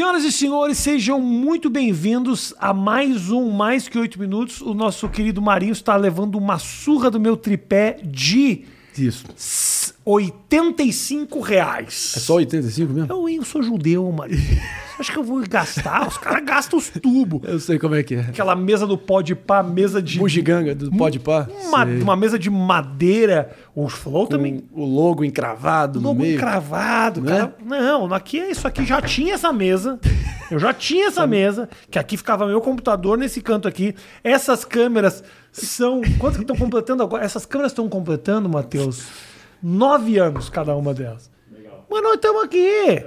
Senhoras e senhores, sejam muito bem-vindos a mais um Mais Que Oito Minutos. O nosso querido Marinho está levando uma surra do meu tripé de Isso. S- 85 reais. É só 85 mesmo? Eu, eu sou judeu. Você acha que eu vou gastar? Os caras gastam os tubos. Eu sei como é que é. Aquela mesa do pó de pá, mesa de... Bugiganga do Pode Pá. Uma, uma mesa de madeira. Os flow também... Com o logo encravado Logo no meio. encravado, Né? cara. Não, aqui é isso aqui já tinha essa mesa. Eu já tinha essa mesa, que aqui ficava meu computador nesse canto aqui. Essas câmeras são. Quanto que estão completando agora? Essas câmeras estão completando, Matheus, nove anos cada uma delas. Mas nós estamos aqui.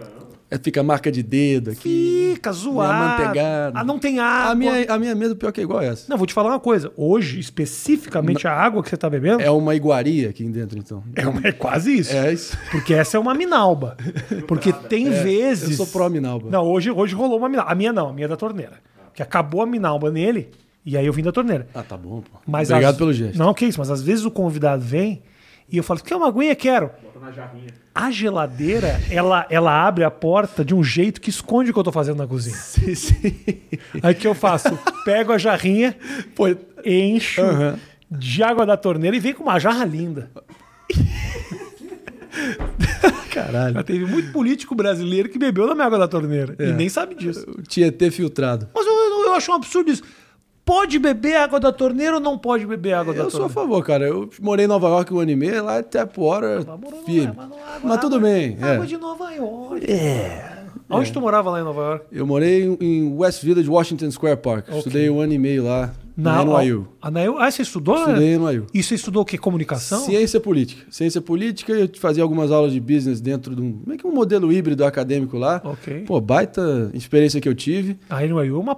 É, fica a marca de dedo aqui. Fica zoado. Ah, não tem água. A minha, a minha mesa pior que é igual a essa. Não, vou te falar uma coisa. Hoje, especificamente, a água que você está bebendo É uma iguaria aqui dentro, então. é, uma- é quase isso. É isso. Porque essa é uma minalba. Porque tem vezes. Eu sou pró Minalba. Não, hoje, hoje rolou uma minalba. A minha não, a minha é da torneira. Que acabou a minalba nele e aí eu vim da torneira. Ah, tá bom, pô. Mas Obrigado às- pelo gesto. Não, que isso, mas às vezes o convidado vem e eu falo, quer uma aguinha? Quero. A geladeira, ela, ela abre a porta de um jeito que esconde o que eu tô fazendo na cozinha. Sim, sim. Aí o que eu faço? Pego a jarrinha, Pô, encho Aham. de água da torneira e vem com uma jarra linda. caralho. Já teve muito político brasileiro que bebeu da minha água da torneira e É. nem sabe disso. O Tietê filtrado. Mas eu, eu, eu acho um absurdo isso. Pode beber água da torneira ou não pode beber água da Eu sou a torneira? favor, cara. Eu morei em Nova York um ano e meio, lá é tap water Mas morou- firme. mas não- água- Mas tudo água- bem. é. Água de Nova York. É. Onde tu morava lá em Nova York? Eu morei em West Village, Washington Square Park. Estudei um ano e meio lá na NYU. Ah, na NYU? Ah, você estudou? Estudei no NYU. E você estudou o quê? Comunicação? Ciência política. Ciência política, eu fazia algumas aulas de business dentro de um, meio que um modelo híbrido acadêmico lá. Ok. Pô, baita experiência que eu tive. A NYU é uma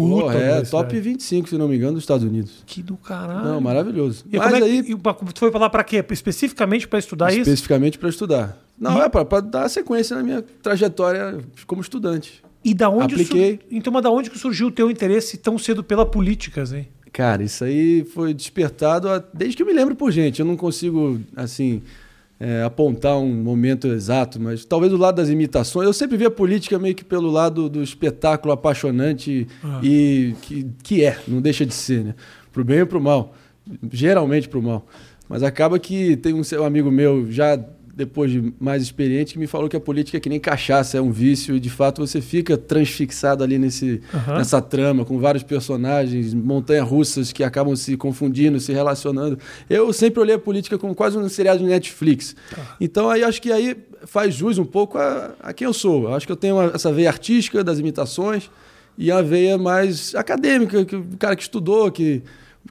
puta Pô, é, top 25, se não me engano, dos Estados Unidos. Que do caralho. Não, maravilhoso. E Mas é aí, e foi pra lá pra quê? Especificamente pra estudar isso? especificamente para estudar. Não, E- é para dar sequência na minha trajetória como estudante. E da onde Apliquei. sur- Então, mas da onde que surgiu o teu interesse tão cedo pela política, assim? Cara, isso aí foi despertado desde que eu me lembro por gente. Eu não consigo, assim, é, apontar um momento exato, mas talvez do lado das imitações. Eu sempre vi a política meio que pelo lado do espetáculo apaixonante Ah. e que, que é, não deixa de ser, né? Pro bem ou pro mal. Geralmente pro mal. Mas acaba que tem um, seu amigo meu, já depois de mais experiente, que me falou que a política é que nem cachaça, é um vício, e de fato você fica transfixado ali nesse, Aham. nessa trama, com vários personagens, montanhas-russas que acabam se confundindo, se relacionando. Eu sempre olhei a política como quase um seriado de Netflix. Então aí acho que aí faz jus um pouco a, a quem eu sou. Eu Acho que eu tenho uma- essa veia artística das imitações e a veia mais acadêmica, que o cara que estudou, que,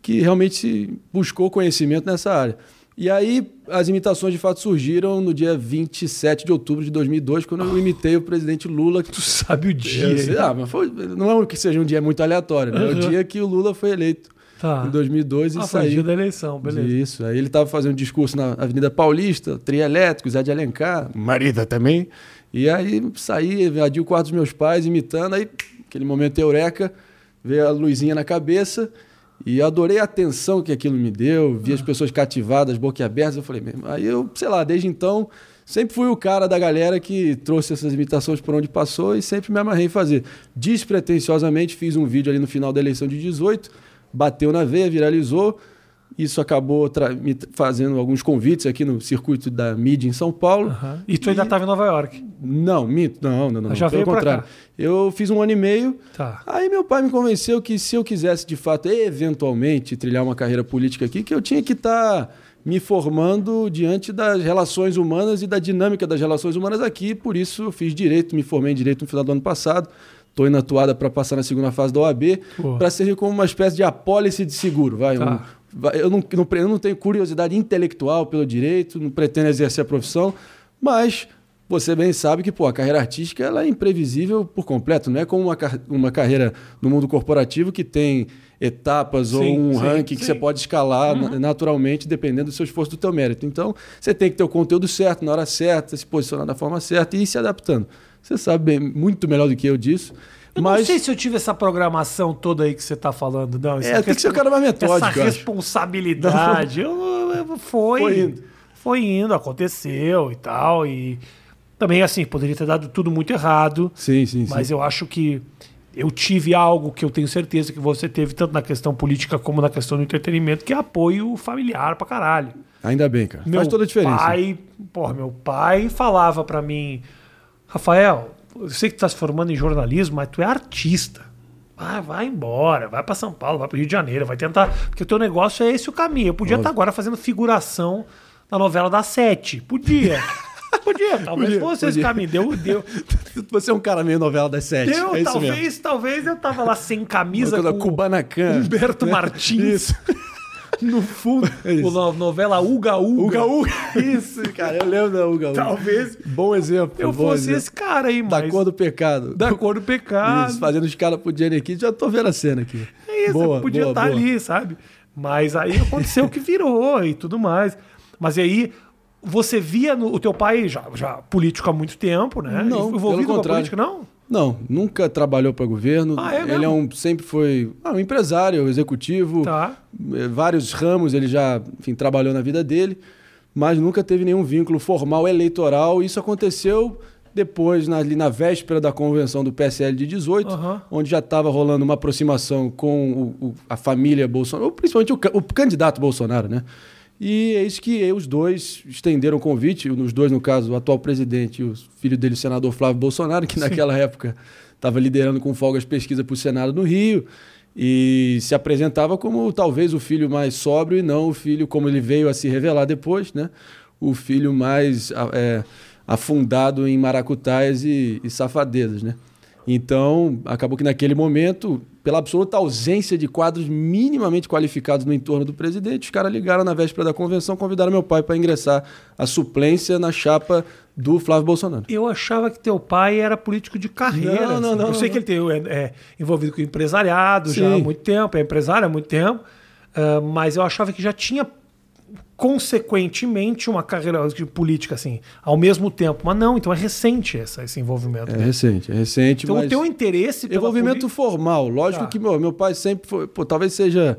que realmente buscou conhecimento nessa área. E aí as imitações de fato surgiram no dia 27 de outubro de 2002, quando eu imitei o presidente Lula, Tu sabe o dia. sei- ah, mas foi- não é que seja um dia muito aleatório, né? É o dia que o Lula foi eleito Tá. em 2002 e Ah, foi o dia saiu. da eleição, beleza. Isso. Aí ele estava fazendo um discurso na Avenida Paulista, trio elétrico, Zé de Alencar, marida também. E aí saí, invadi o quarto dos meus pais, imitando. Aí, aquele momento eureka, veio a luzinha na cabeça. E adorei a atenção que aquilo me deu, vi as pessoas cativadas, boquiabertas. Eu falei, mesmo. Aí eu, sei lá, desde então, sempre fui o cara da galera que trouxe essas imitações por onde passou e sempre me amarrei em fazer. Despretensiosamente, fiz um vídeo ali no final da eleição de 18, bateu na veia, viralizou. Isso acabou me fazendo alguns convites aqui no circuito da mídia em São Paulo. Aham. E tu ainda estava em Nova York. Não, minto, não, não, não. não, Já pelo contrário. cá. Eu fiz um ano e meio. Tá. Aí meu pai me convenceu que se eu quisesse de fato, eventualmente, trilhar uma carreira política aqui, que eu tinha que estar me formando diante das relações humanas e da dinâmica das relações humanas aqui. Por isso eu fiz direito, me formei em direito no final do ano passado. Estou indo atuada para passar na segunda fase da OAB, para servir como uma espécie de apólice de seguro. Vai, Tá. Eu, não, não eu não tenho curiosidade intelectual pelo direito, não pretendo exercer a profissão, mas você bem sabe que pô, a carreira artística ela é imprevisível por completo. Não é como uma, uma carreira no mundo corporativo que tem etapas ou Sim, um sim, ranking que sim. você pode escalar na- naturalmente dependendo do seu esforço do teu mérito. Então, você tem que ter o conteúdo certo, na hora certa, se posicionar da forma certa e ir se adaptando. Você sabe bem, muito melhor do que eu disso. Eu mas não sei se eu tive essa programação toda aí que você tá falando, não. É, tem que ser o cara mais metódico, Essa responsabilidade. Eu, eu- foi, Foi indo. Foi indo, aconteceu e tal. E Também, assim, poderia ter dado tudo muito errado. Sim, sim, sim. Mas eu acho que eu tive algo que eu tenho certeza que você teve, tanto na questão política como na questão do entretenimento, que é apoio familiar pra caralho. Ainda bem, cara. Meu Faz toda a diferença. Pai, porra, meu pai falava pra mim, Rafael, eu sei que tu tá se formando em jornalismo, mas tu é artista. Vai, vai embora, vai pra São Paulo, vai pro Rio de Janeiro, vai tentar. Porque o teu negócio é esse o caminho. Eu podia estar agora fazendo figuração na novela da Sete. Podia. Podia, talvez Podia, fosse esse podia. caminho. Deu, deu. Você é um cara meio novela das sete. Deu, é talvez, talvez eu tava lá sem camisa com Kubanacan. Humberto né? Martins Isso. no fundo. É. O no- novela Uga Uga. Uga Uga. Isso, cara. Eu lembro da Uga Uga. Talvez Bom exemplo. eu bom fosse exemplo. esse cara aí, Da mas... cor do pecado. da cor do pecado. Isso, fazendo escala pro Jenny aqui. Já tô vendo a cena aqui. É isso, boa, podia boa, estar boa. ali, sabe? Mas aí aconteceu o que virou e tudo mais. Mas aí você via no, o teu pai já, já político há muito tempo, né? Não, Envolvido pelo com a contrário. política, não? Não, nunca trabalhou para governo. Ah, é ele mesmo? é um, sempre foi ah, um empresário, executivo. Tá. Eh, Vários ramos ele já enfim, trabalhou na vida dele, mas nunca teve nenhum vínculo formal eleitoral. Isso aconteceu depois, na, ali na véspera da convenção do PSL de 18, Aham. onde já estava rolando uma aproximação com o- o- a família Bolsonaro, principalmente o, o candidato Bolsonaro, né? E é isso que os dois estenderam o convite, os dois, no caso, o atual presidente e o filho dele, o senador Flávio Bolsonaro, que naquela época estava liderando com folgas pesquisa para o Senado no Rio, e se apresentava como talvez o filho mais sóbrio e não o filho, como ele veio a se revelar depois, né? o filho mais é, afundado em maracutaias e, e safadezas. Né? Então, acabou que naquele momento, pela absoluta ausência de quadros minimamente qualificados no entorno do presidente, os caras ligaram na véspera da convenção, convidaram meu pai para ingressar a suplência na chapa do Flávio Bolsonaro. Eu achava que teu pai era político de carreira. Não, não, assim. não, Eu sei que ele tem, é, é envolvido com empresariado já há Sim. muito tempo, é empresário há muito tempo, ah, mas eu achava que já tinha consequentemente uma carreira de política assim, ao mesmo tempo. Mas não, então é recente essa, esse envolvimento. É recente, é recente, então o teu interesse Envolvimento política- formal. Lógico Tá. que meu, meu pai sempre foi, pô, talvez seja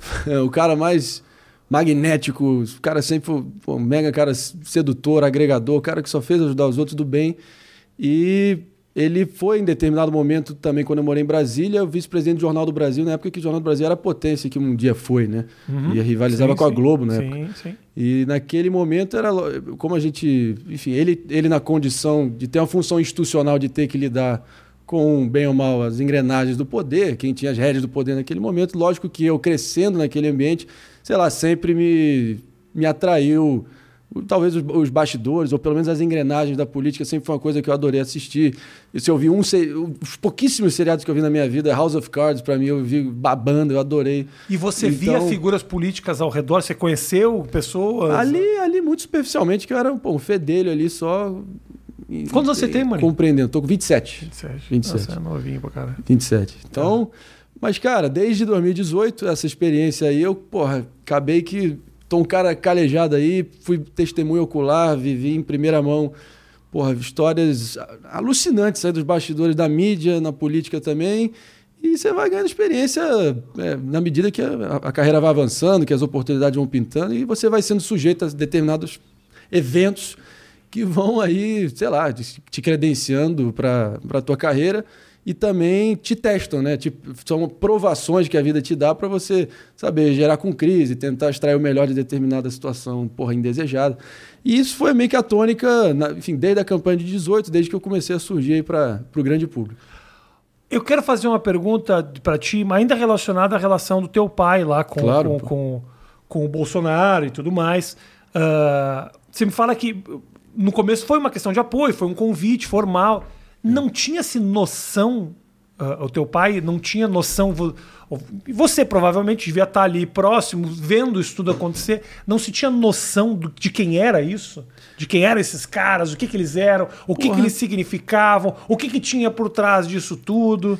o cara mais magnético, o cara sempre foi pô, mega cara sedutor, agregador, o cara que só fez ajudar os outros do bem. E ele foi em determinado momento também, quando eu morei em Brasília, o vice-presidente do Jornal do Brasil, na época que o Jornal do Brasil era a potência que um dia foi, né? E rivalizava Sim, com a. Globo na sim, época. Sim, E naquele momento era como a gente, enfim, ele, ele na condição de ter uma função institucional de ter que lidar com, bem ou mal, as engrenagens do poder, quem tinha as rédeas do poder naquele momento, lógico que eu crescendo naquele ambiente, sei lá, sempre me, me atraiu, talvez os, bastidores, ou pelo menos as engrenagens da política, sempre foi uma coisa que eu adorei assistir. E se eu vi um, os pouquíssimos seriados que eu vi na minha vida, House of Cards, para mim, eu vi babando, eu adorei. E você via Então- figuras políticas ao redor? Você conheceu pessoas? Ali, ali, muito superficialmente, que eu era pô, um fedelho ali só. Quantos você tem, Mari? Compreendendo. Tô com 27. 27. 27. Nossa, é novinho pra caralho. 27. Então, mas, cara, desde 2018, essa experiência aí, eu, porra, acabei que. Tô um cara calejado aí, fui testemunho ocular, vivi em primeira mão, porra, histórias alucinantes aí dos bastidores da mídia, na política também. E você vai ganhando experiência é, na medida que a, a carreira vai avançando, que as oportunidades vão pintando, e você vai sendo sujeito a determinados eventos que vão aí, sei lá, te te credenciando para a tua carreira e também te testam, né? Tipo, são provações que a vida te dá para você saber gerar com crise, tentar extrair o melhor de determinada situação, porra, indesejada. E isso foi meio que a tônica, na- enfim, desde a campanha de 18, desde que eu comecei a surgir para o grande público. Eu quero fazer uma pergunta para ti, mas ainda relacionada à relação do teu pai lá com, Claro, com, com, com o Bolsonaro e tudo mais. Ah, você me fala que no começo foi uma questão de apoio, foi um convite formal. Não tinha-se noção, ah, o teu pai não tinha noção, vo- você provavelmente devia estar ali próximo, vendo isso tudo acontecer, não se tinha noção do- de quem era isso? De quem eram esses caras, o que, que eles eram, o que, que eles significavam, o que, que tinha por trás disso tudo?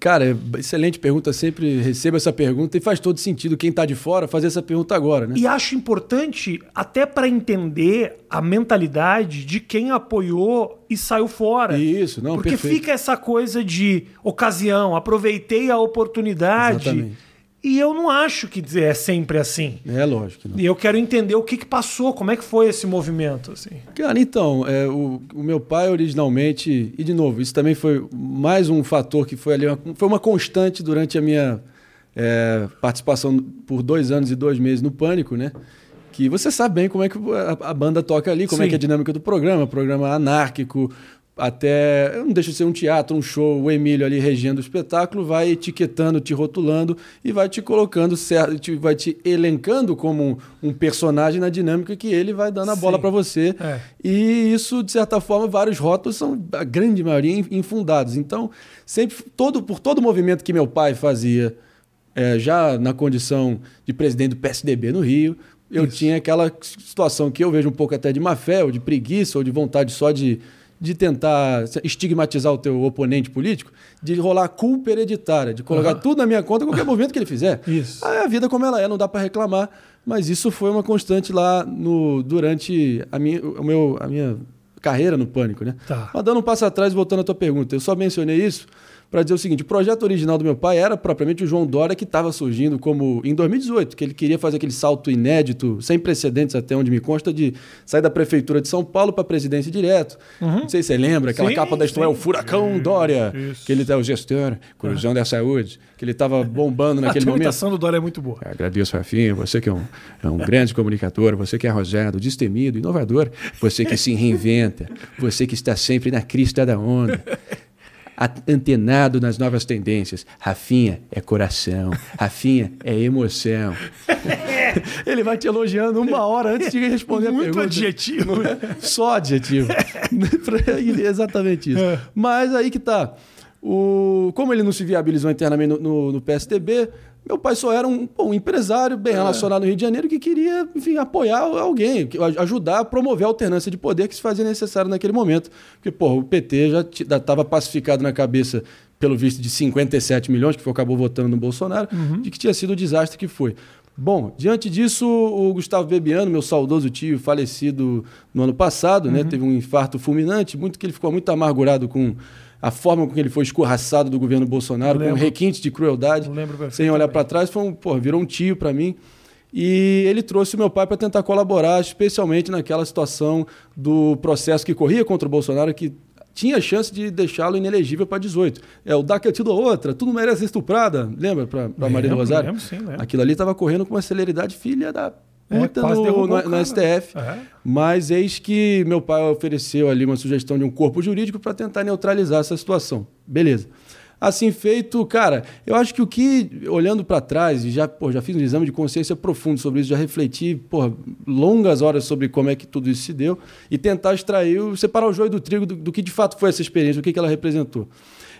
Cara, excelente pergunta, sempre recebo essa pergunta e faz todo sentido quem está de fora fazer essa pergunta agora, né? E acho importante até para entender a mentalidade de quem apoiou e saiu fora. Isso, não, Porque perfeito. fica essa coisa de ocasião, aproveitei a oportunidade. Exatamente. E eu não acho que é sempre assim. É lógico. Não. E eu quero entender o que, que passou, como é que foi esse movimento. Assim. Cara, então, é, o, o, meu pai originalmente, e de novo, isso também foi mais um fator que foi ali, uma, foi uma constante durante a minha é, participação por dois anos e dois meses no Pânico, né? Que você sabe bem como é que a, a banda toca ali, como Sim. é que é a dinâmica do programa, programa anárquico, até. Não deixa de ser um teatro, um show, o Emílio ali regendo o espetáculo, vai etiquetando, te rotulando e vai te colocando certo, vai te elencando como um, um personagem na dinâmica que ele vai dando a bola para você. É. E isso, de certa forma, vários rótulos são, a grande maioria, infundados. Então, sempre, todo, por todo o movimento que meu pai fazia, é, já na condição de presidente do PSDB no Rio, eu isso. tinha aquela situação que eu vejo um pouco até de má fé, ou de preguiça, ou de vontade só de de tentar estigmatizar o teu oponente político, de rolar culpa hereditária, de colocar uhum. tudo na minha conta qualquer movimento que ele fizer. Isso. Aí a vida como ela é, não dá para reclamar, mas isso foi uma constante lá no durante a minha, o meu, a minha carreira no Pânico, né? Tá. Mas dando um passo atrás, voltando à tua pergunta, eu só mencionei isso para dizer o seguinte: o projeto original do meu pai era propriamente o João Dória que estava surgindo como em 2018, que ele queria fazer aquele salto inédito, sem precedentes até onde me consta, de sair da prefeitura de São Paulo para a presidência direto. Uhum. Não sei se você lembra, aquela sim, capa da história, é o Furacão sim, Dória, isso. que ele é o gestor, cruzão uhum. da saúde, que ele estava bombando naquele momento. A imitação do Dória é muito boa. Eu agradeço, Rafinha, você que é um, é um grande comunicador, você que é arrojado, destemido, inovador, você que se reinventa, você que está sempre na crista da onda antenado nas novas tendências. Rafinha é coração, Rafinha é emoção. Ele vai te elogiando uma hora antes de responder Muito a pergunta. adjetivo. Só adjetivo. Exatamente isso. É. Mas aí que tá. O, como ele não se viabilizou internamente no, no, no PSDB, meu pai só era um, um empresário bem é. relacionado no Rio de Janeiro que queria, enfim, apoiar alguém, ajudar a promover a alternância de poder que se fazia necessário naquele momento. Porque, porra, o PT já estava pacificado na cabeça, pelo visto, de 57 milhões, que foi, acabou votando no Bolsonaro, uhum. de que tinha sido o desastre que foi. Bom, diante disso, o Gustavo Bebiano, meu saudoso tio, falecido no ano passado, né, uhum. né, teve um infarto fulminante, muito que ele ficou muito amargurado com a forma com que ele foi escorraçado do governo Bolsonaro, com requinte de crueldade, sem olhar para trás, foi um, pô, virou um tio para mim. E ele trouxe o meu pai para tentar colaborar, especialmente naquela situação do processo que corria contra o Bolsonaro, que tinha chance de deixá-lo inelegível para 18. É o daqui a outra, tu não merece estuprada, lembra, para Maria Rosário? Lembro, sim, lembro. Aquilo ali estava correndo com uma celeridade filha da puta é, no, no, no, STF. É. Mas eis que meu pai ofereceu ali uma sugestão de um corpo jurídico para tentar neutralizar essa situação. Beleza. Assim feito, cara, eu acho que o que, olhando para trás, e já, pô, já fiz um exame de consciência profundo sobre isso, já refleti pô, longas horas sobre como é que tudo isso se deu e tentar extrair, separar o joio do trigo do, do que de fato foi essa experiência, o que, que ela representou.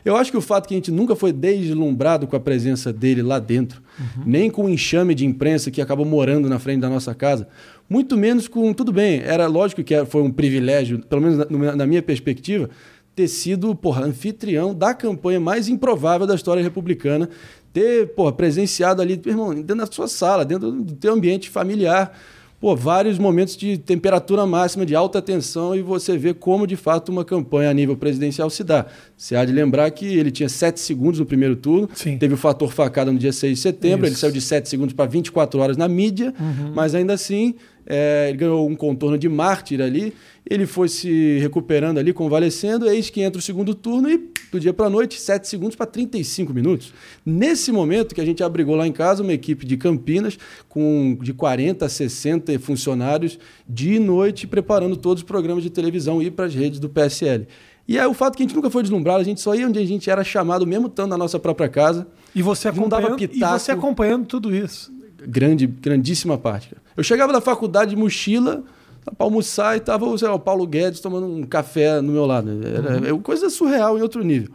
Eu acho que o fato que a gente nunca foi deslumbrado com a presença dele lá dentro, uhum. nem com o enxame de imprensa que acabou morando na frente da nossa casa, muito menos com. Tudo bem, era lógico que foi um privilégio, pelo menos na, na minha perspectiva, ter sido porra, anfitrião da campanha mais improvável da história republicana, ter porra, presenciado ali, irmão, dentro da sua sala, dentro do teu ambiente familiar pô, vários momentos de temperatura máxima, de alta tensão, e você vê como, de fato, uma campanha a nível presidencial se dá. Você há de lembrar que ele tinha 7 segundos no primeiro turno, Sim. teve o fator facada no dia 6 de setembro, Isso. ele saiu de 7 segundos para 24 horas na mídia, uhum. mas ainda assim é, ele ganhou um contorno de mártir ali, ele foi se recuperando ali, convalescendo, eis que entra o segundo turno e do dia para a noite, 7 segundos para 35 minutos. Nesse momento que a gente abrigou lá em casa uma equipe de Campinas com de 40 a 60 funcionários de noite preparando todos os programas de televisão e para as redes do PSL. E aí o fato que a gente nunca foi deslumbrado, a gente só ia onde a gente era chamado, mesmo estando na nossa própria casa. E você acompanhando, e você acompanhando tudo isso. Grande, grandíssima parte. Eu chegava da faculdade de mochila para almoçar e tava lá, o Paulo Guedes tomando um café no meu lado. Era uhum. coisa surreal em outro nível.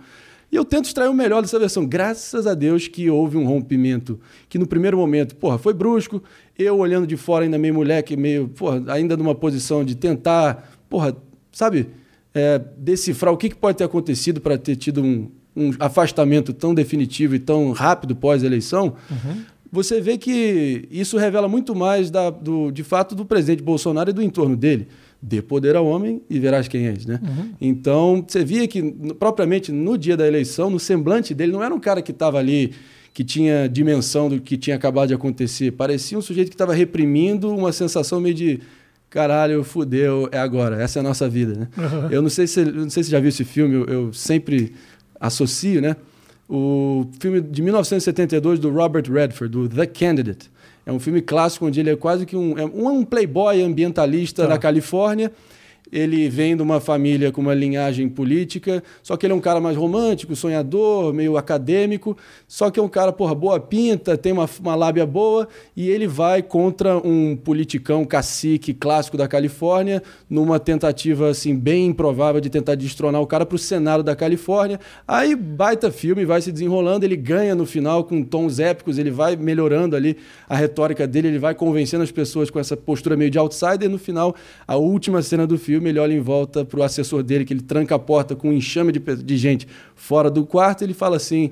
E eu tento extrair o melhor dessa versão. Graças a Deus que houve um rompimento que no primeiro momento, porra, foi brusco. Eu olhando de fora ainda meio moleque, meio, porra, ainda numa posição de tentar, porra, sabe, é, decifrar o que, que pode ter acontecido para ter tido um, um afastamento tão definitivo e tão rápido pós-eleição. Uhum você vê que isso revela muito mais da, do, de fato do presidente Bolsonaro e do entorno dele. Dê poder ao homem e verás quem és, né? Uhum. Então, você via que, propriamente no dia da eleição, no semblante dele, não era um cara que estava ali que tinha dimensão do que tinha acabado de acontecer. Parecia um sujeito que estava reprimindo uma sensação meio de caralho, fudeu, é agora, essa é a nossa vida, né? Uhum. Eu não sei se não sei se já viu esse filme, eu, eu, sempre associo, né? O filme de 1972 do Robert Redford, do The Candidate. É um filme clássico onde ele é quase que um, é um playboy ambientalista tá. na Califórnia ele vem de uma família com uma linhagem política, só que ele é um cara mais romântico, sonhador, meio acadêmico, só que é um cara, porra, boa pinta, tem uma, uma lábia boa, e ele vai contra um politicão cacique clássico da Califórnia, numa tentativa, assim, bem improvável de tentar destronar o cara para o Senado da Califórnia. Aí, baita filme, vai se desenrolando, ele ganha no final com tons épicos, ele vai melhorando ali a retórica dele, ele vai convencendo as pessoas com essa postura meio de outsider, no final, a última cena do filme, ele olha em volta para o assessor dele, que ele tranca a porta com um enxame de, de gente fora do quarto, e ele fala assim.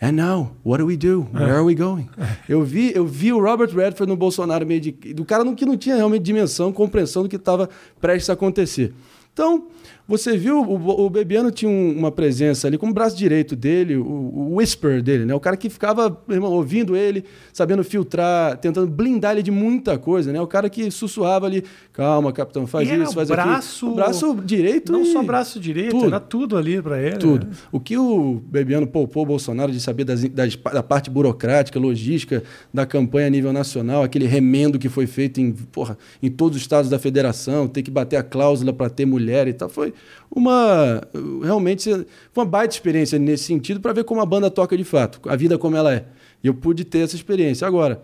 And now, what do we do? Where are we going? Eu vi, eu vi o Robert Redford no Bolsonaro meio de, do cara que não tinha realmente dimensão, compreensão do que estava prestes a acontecer. Então, você viu, o, o Bebiano tinha um, uma presença ali, como o braço direito dele, o, o, whisper dele, né? O cara que ficava irmão, ouvindo ele, sabendo filtrar, tentando blindar ele de muita coisa, né? O cara que sussurrava ali, calma, capitão, faz e isso, faz braço, aquilo. Braço direito Não só braço direito, tudo. era tudo ali para ele. Tudo. Né? O que o Bebiano poupou o Bolsonaro de saber das, das, da parte burocrática, logística da campanha a nível nacional, aquele remendo que foi feito em, porra, em todos os estados da federação, ter que bater a cláusula para ter mulher e tal, foi uma realmente uma baita experiência nesse sentido para ver como a banda toca de fato, a vida como ela é. E eu pude ter essa experiência. Agora,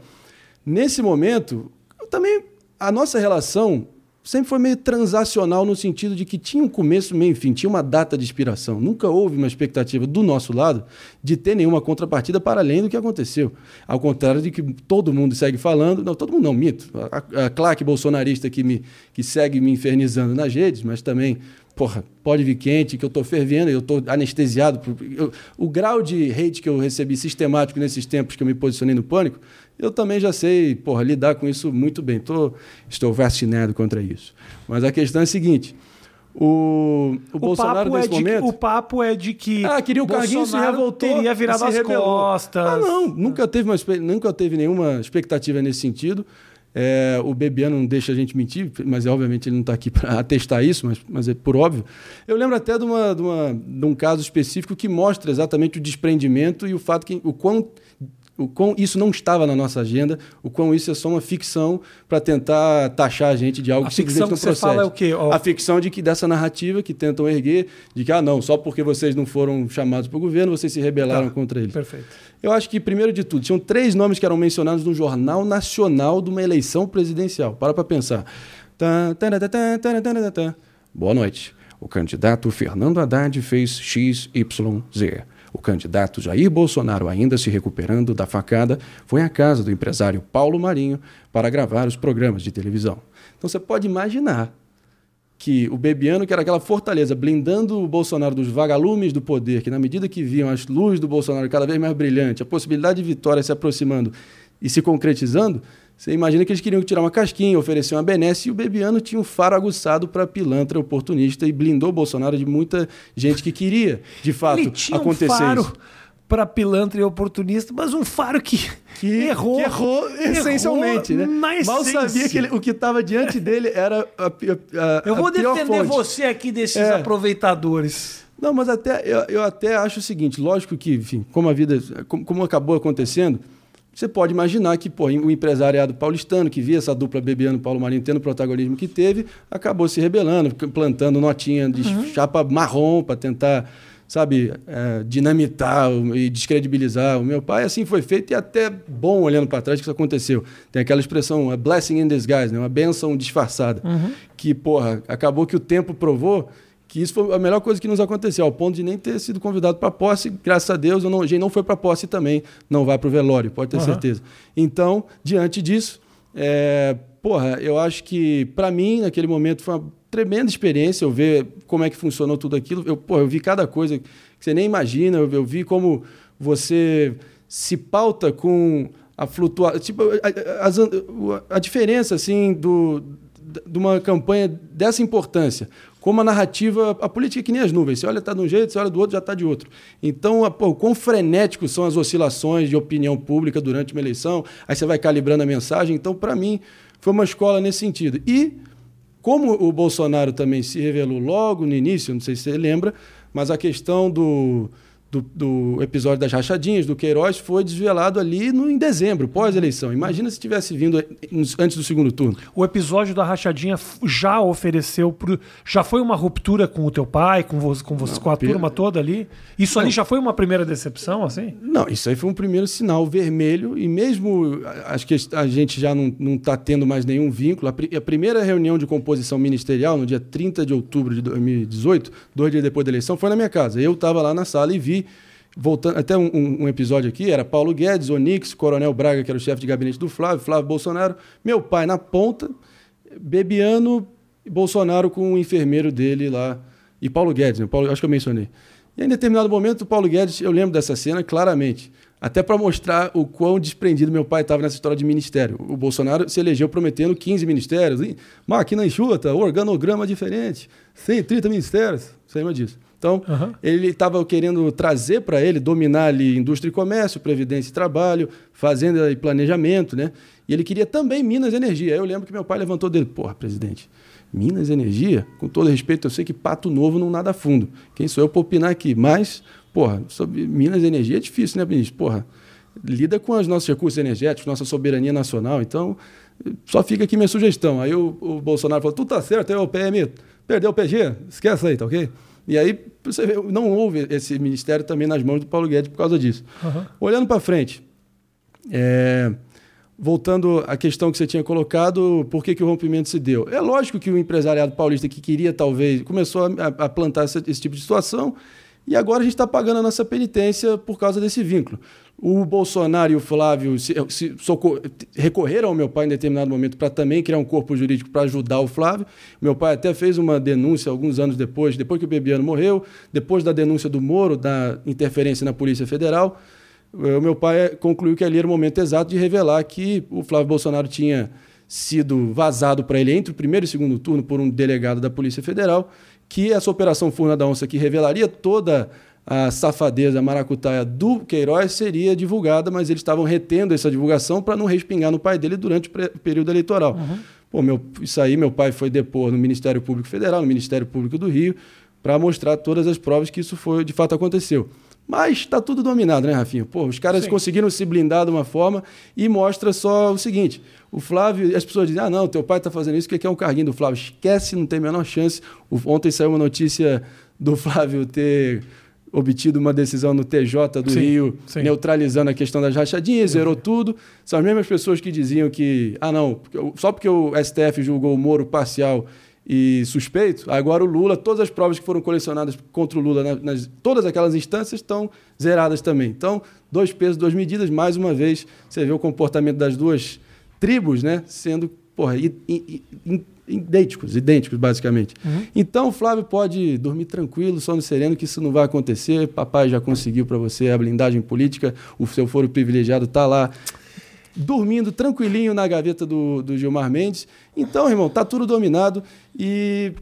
nesse momento, também a nossa relação sempre foi meio transacional no sentido de que tinha um começo, meio fim, tinha uma data de inspiração. Nunca houve uma expectativa do nosso lado de ter nenhuma contrapartida para além do que aconteceu. Ao contrário de que todo mundo segue falando, não, todo mundo não, mito. A, a claque bolsonarista que, me, que segue me infernizando nas redes, mas também porra, pode vir quente, que eu estou fervendo, eu estou anestesiado. Eu, o grau de hate que eu recebi sistemático nesses tempos que eu me posicionei no pânico, eu também já sei, porra, lidar com isso muito bem. Tô, estou vacinado contra isso. Mas a questão é a seguinte. O, o, o Bolsonaro nesse é momento. Que, o papo é de que. Ah, queria o carguinho, se revoltou. Teria virado as costas. Ah, não. Nunca teve, uma, nunca teve nenhuma expectativa nesse sentido. É, o Bebiano não deixa a gente mentir, mas obviamente ele não está aqui para atestar isso, mas, mas é por óbvio. Eu lembro até de, uma, de, uma, de um caso específico que mostra exatamente o desprendimento e o fato que o quão o quão isso não estava na nossa agenda, o quão isso é só uma ficção para tentar taxar a gente de algo a que ficção que você fala é o quê? Oh. A ficção de que dessa narrativa que tentam erguer de que ah não, só porque vocês não foram chamados para o governo, vocês se rebelaram tá. contra eles. Perfeito. Eu acho que primeiro de tudo, tinham três nomes que eram mencionados no jornal nacional de uma eleição presidencial. Para para pensar. Boa noite. O candidato Fernando Haddad fez XYZ. O candidato Jair Bolsonaro, ainda se recuperando da facada, foi à casa do empresário Paulo Marinho para gravar os programas de televisão. Então você pode imaginar que o Bebiano, que era aquela fortaleza, blindando o Bolsonaro dos vagalumes do poder, que na medida que viam as luzes do Bolsonaro cada vez mais brilhante, a possibilidade de vitória se aproximando e se concretizando, você imagina que eles queriam tirar uma casquinha, oferecer uma benesse, e o Bebiano tinha um faro aguçado para pilantra oportunista e blindou o Bolsonaro de muita gente que queria, de fato, Ele tinha acontecer um faro. Para pilantra e oportunista, mas um faro que, que errou. Que errou essencialmente, errou né? Mal sabia que ele, o que estava diante dele era a, a, a Eu vou defender fonte. você aqui desses é. aproveitadores. Não, mas até eu, eu, até acho o seguinte: lógico que, enfim, como a vida, como, como acabou acontecendo, você pode imaginar que pô, o empresariado paulistano, que via essa dupla Bebiano Paulo Marinho tendo o protagonismo que teve, acabou se rebelando, plantando notinha de uhum. chapa marrom para tentar, sabe, é, dinamitar e descredibilizar o meu pai. Assim foi feito e até bom olhando para trás que isso aconteceu. Tem aquela expressão, a blessing in disguise, né? uma benção disfarçada, uhum. que, porra, acabou que o tempo provou que isso foi a melhor coisa que nos aconteceu, ao ponto de nem ter sido convidado para posse. Graças a Deus, não, a gente não foi para posse também, não vai para o velório, pode ter uhum. certeza. Então, diante disso, é, porra, eu acho que, para mim, naquele momento, foi uma tremenda experiência eu ver como é que funcionou tudo aquilo. Eu, porra, eu vi cada coisa que você nem imagina, eu, eu vi como você se pauta com a flutuação. Tipo, a, a, a, a diferença, assim, do de uma campanha dessa importância, como a narrativa, a política é que nem as nuvens. Você olha, está de um jeito, você olha do outro, já está de outro. Então, a, pô, quão frenéticos são as oscilações de opinião pública durante uma eleição, aí você vai calibrando a mensagem. Então, para mim, foi uma escola nesse sentido. E, como o Bolsonaro também se revelou logo no início, não sei se você lembra, mas a questão do do, do, episódio das rachadinhas, do Queiroz, foi desvelado ali no, em dezembro, pós-eleição. Imagina se tivesse vindo antes do segundo turno. O episódio da rachadinha já ofereceu. Pro, já foi uma ruptura com o teu pai, com, você, com, você, com a turma toda ali? Isso não. ali já foi uma primeira decepção, assim? Não, isso aí foi um primeiro sinal vermelho, e mesmo acho que a gente já não está tendo mais nenhum vínculo. A, a primeira reunião de composição ministerial, no dia 30 de outubro de 2018, dois dias depois da eleição, foi na minha casa. Eu estava lá na sala e vi voltando até um, um, episódio aqui, era Paulo Guedes, Onix, Coronel Braga, que era o chefe de gabinete do Flávio, Flávio Bolsonaro, meu pai na ponta, Bebiano e Bolsonaro com o enfermeiro dele lá, e Paulo Guedes, né? Paulo, acho que eu mencionei. E em determinado momento, o Paulo Guedes, eu lembro dessa cena claramente, até para mostrar o quão desprendido meu pai estava nessa história de ministério. O Bolsonaro se elegeu prometendo 15 ministérios, máquina enxuta, organograma diferente, 130 ministérios, você lembra disso? Então, uhum. ele estava querendo trazer para ele, dominar ali indústria e comércio, previdência e trabalho, fazenda e planejamento, né? E ele queria também Minas Energia. Aí eu lembro que meu pai levantou dele, porra, presidente, Minas Energia? Com todo respeito, eu sei que pato novo não nada fundo. Quem sou eu para opinar aqui? Mas, porra, sobre Minas e Energia é difícil, né, ministro? Porra, lida com os nossos recursos energéticos, nossa soberania nacional. Então, só fica aqui minha sugestão. Aí o, o Bolsonaro falou, tu tá certo, aí o PM perdeu o PG, esquece aí, tá ok? E aí você vê, não houve esse ministério também nas mãos do Paulo Guedes por causa disso. Uhum. Olhando para frente, é, voltando à questão que você tinha colocado, por que, que o rompimento se deu? É lógico que o empresariado paulista que queria talvez começou a, a plantar esse, esse tipo de situação e agora a gente está pagando a nossa penitência por causa desse vínculo. O Bolsonaro e o Flávio se, se recorreram ao meu pai em determinado momento para também criar um corpo jurídico para ajudar o Flávio. Meu pai até fez uma denúncia alguns anos depois, depois que o Bebiano morreu, depois da denúncia do Moro, da interferência na Polícia Federal. O meu pai concluiu que ali era o momento exato de revelar que o Flávio Bolsonaro tinha sido vazado para ele entre o primeiro e o segundo turno por um delegado da Polícia Federal que essa Operação Furna da Onça, que revelaria toda a safadeza maracutaia do Queiroz, seria divulgada, mas eles estavam retendo essa divulgação para não respingar no pai dele durante o período eleitoral. Uhum. Pô, meu, isso aí, meu pai foi depor no Ministério Público Federal, no Ministério Público do Rio, para mostrar todas as provas que isso foi, de fato aconteceu. Mas está tudo dominado, né, Rafinha? Pô, os caras Sim. conseguiram se blindar de uma forma e mostra só o seguinte: o Flávio, as pessoas dizem, ah, não, teu pai está fazendo isso, o que é um carguinho do Flávio? Esquece, não tem a menor chance. O, ontem saiu uma notícia do Flávio ter obtido uma decisão no TJ do sim, Rio, sim. neutralizando a questão das rachadinhas, sim. zerou tudo. São as mesmas pessoas que diziam que, ah, não, só porque o STF julgou o Moro parcial e suspeito, agora o Lula, todas as provas que foram colecionadas contra o Lula, nas, nas, todas aquelas instâncias estão zeradas também. Então, dois pesos, duas medidas, mais uma vez, você vê o comportamento das duas tribos, né, sendo, porra, idênticos, idênticos, basicamente. Uhum. Então, o Flávio pode dormir tranquilo, sono sereno, que isso não vai acontecer. Papai já conseguiu para você a blindagem política, o seu foro privilegiado está lá dormindo tranquilinho na gaveta do, do Gilmar Mendes. Então, irmão, tá tudo dominado e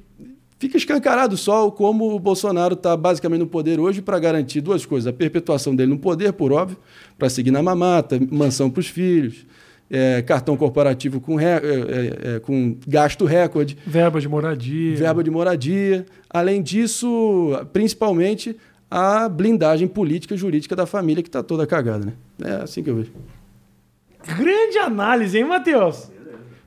fica escancarado só como o Bolsonaro está basicamente no poder hoje para garantir duas coisas: a perpetuação dele no poder, por óbvio, para seguir na mamata, mansão para os filhos. É, cartão corporativo com, é, é, é, com gasto recorde. Verba de moradia. Verba de moradia. Além disso, principalmente a blindagem política e jurídica da família que está toda cagada. Né? É assim que eu vejo. Grande análise, hein, Matheus?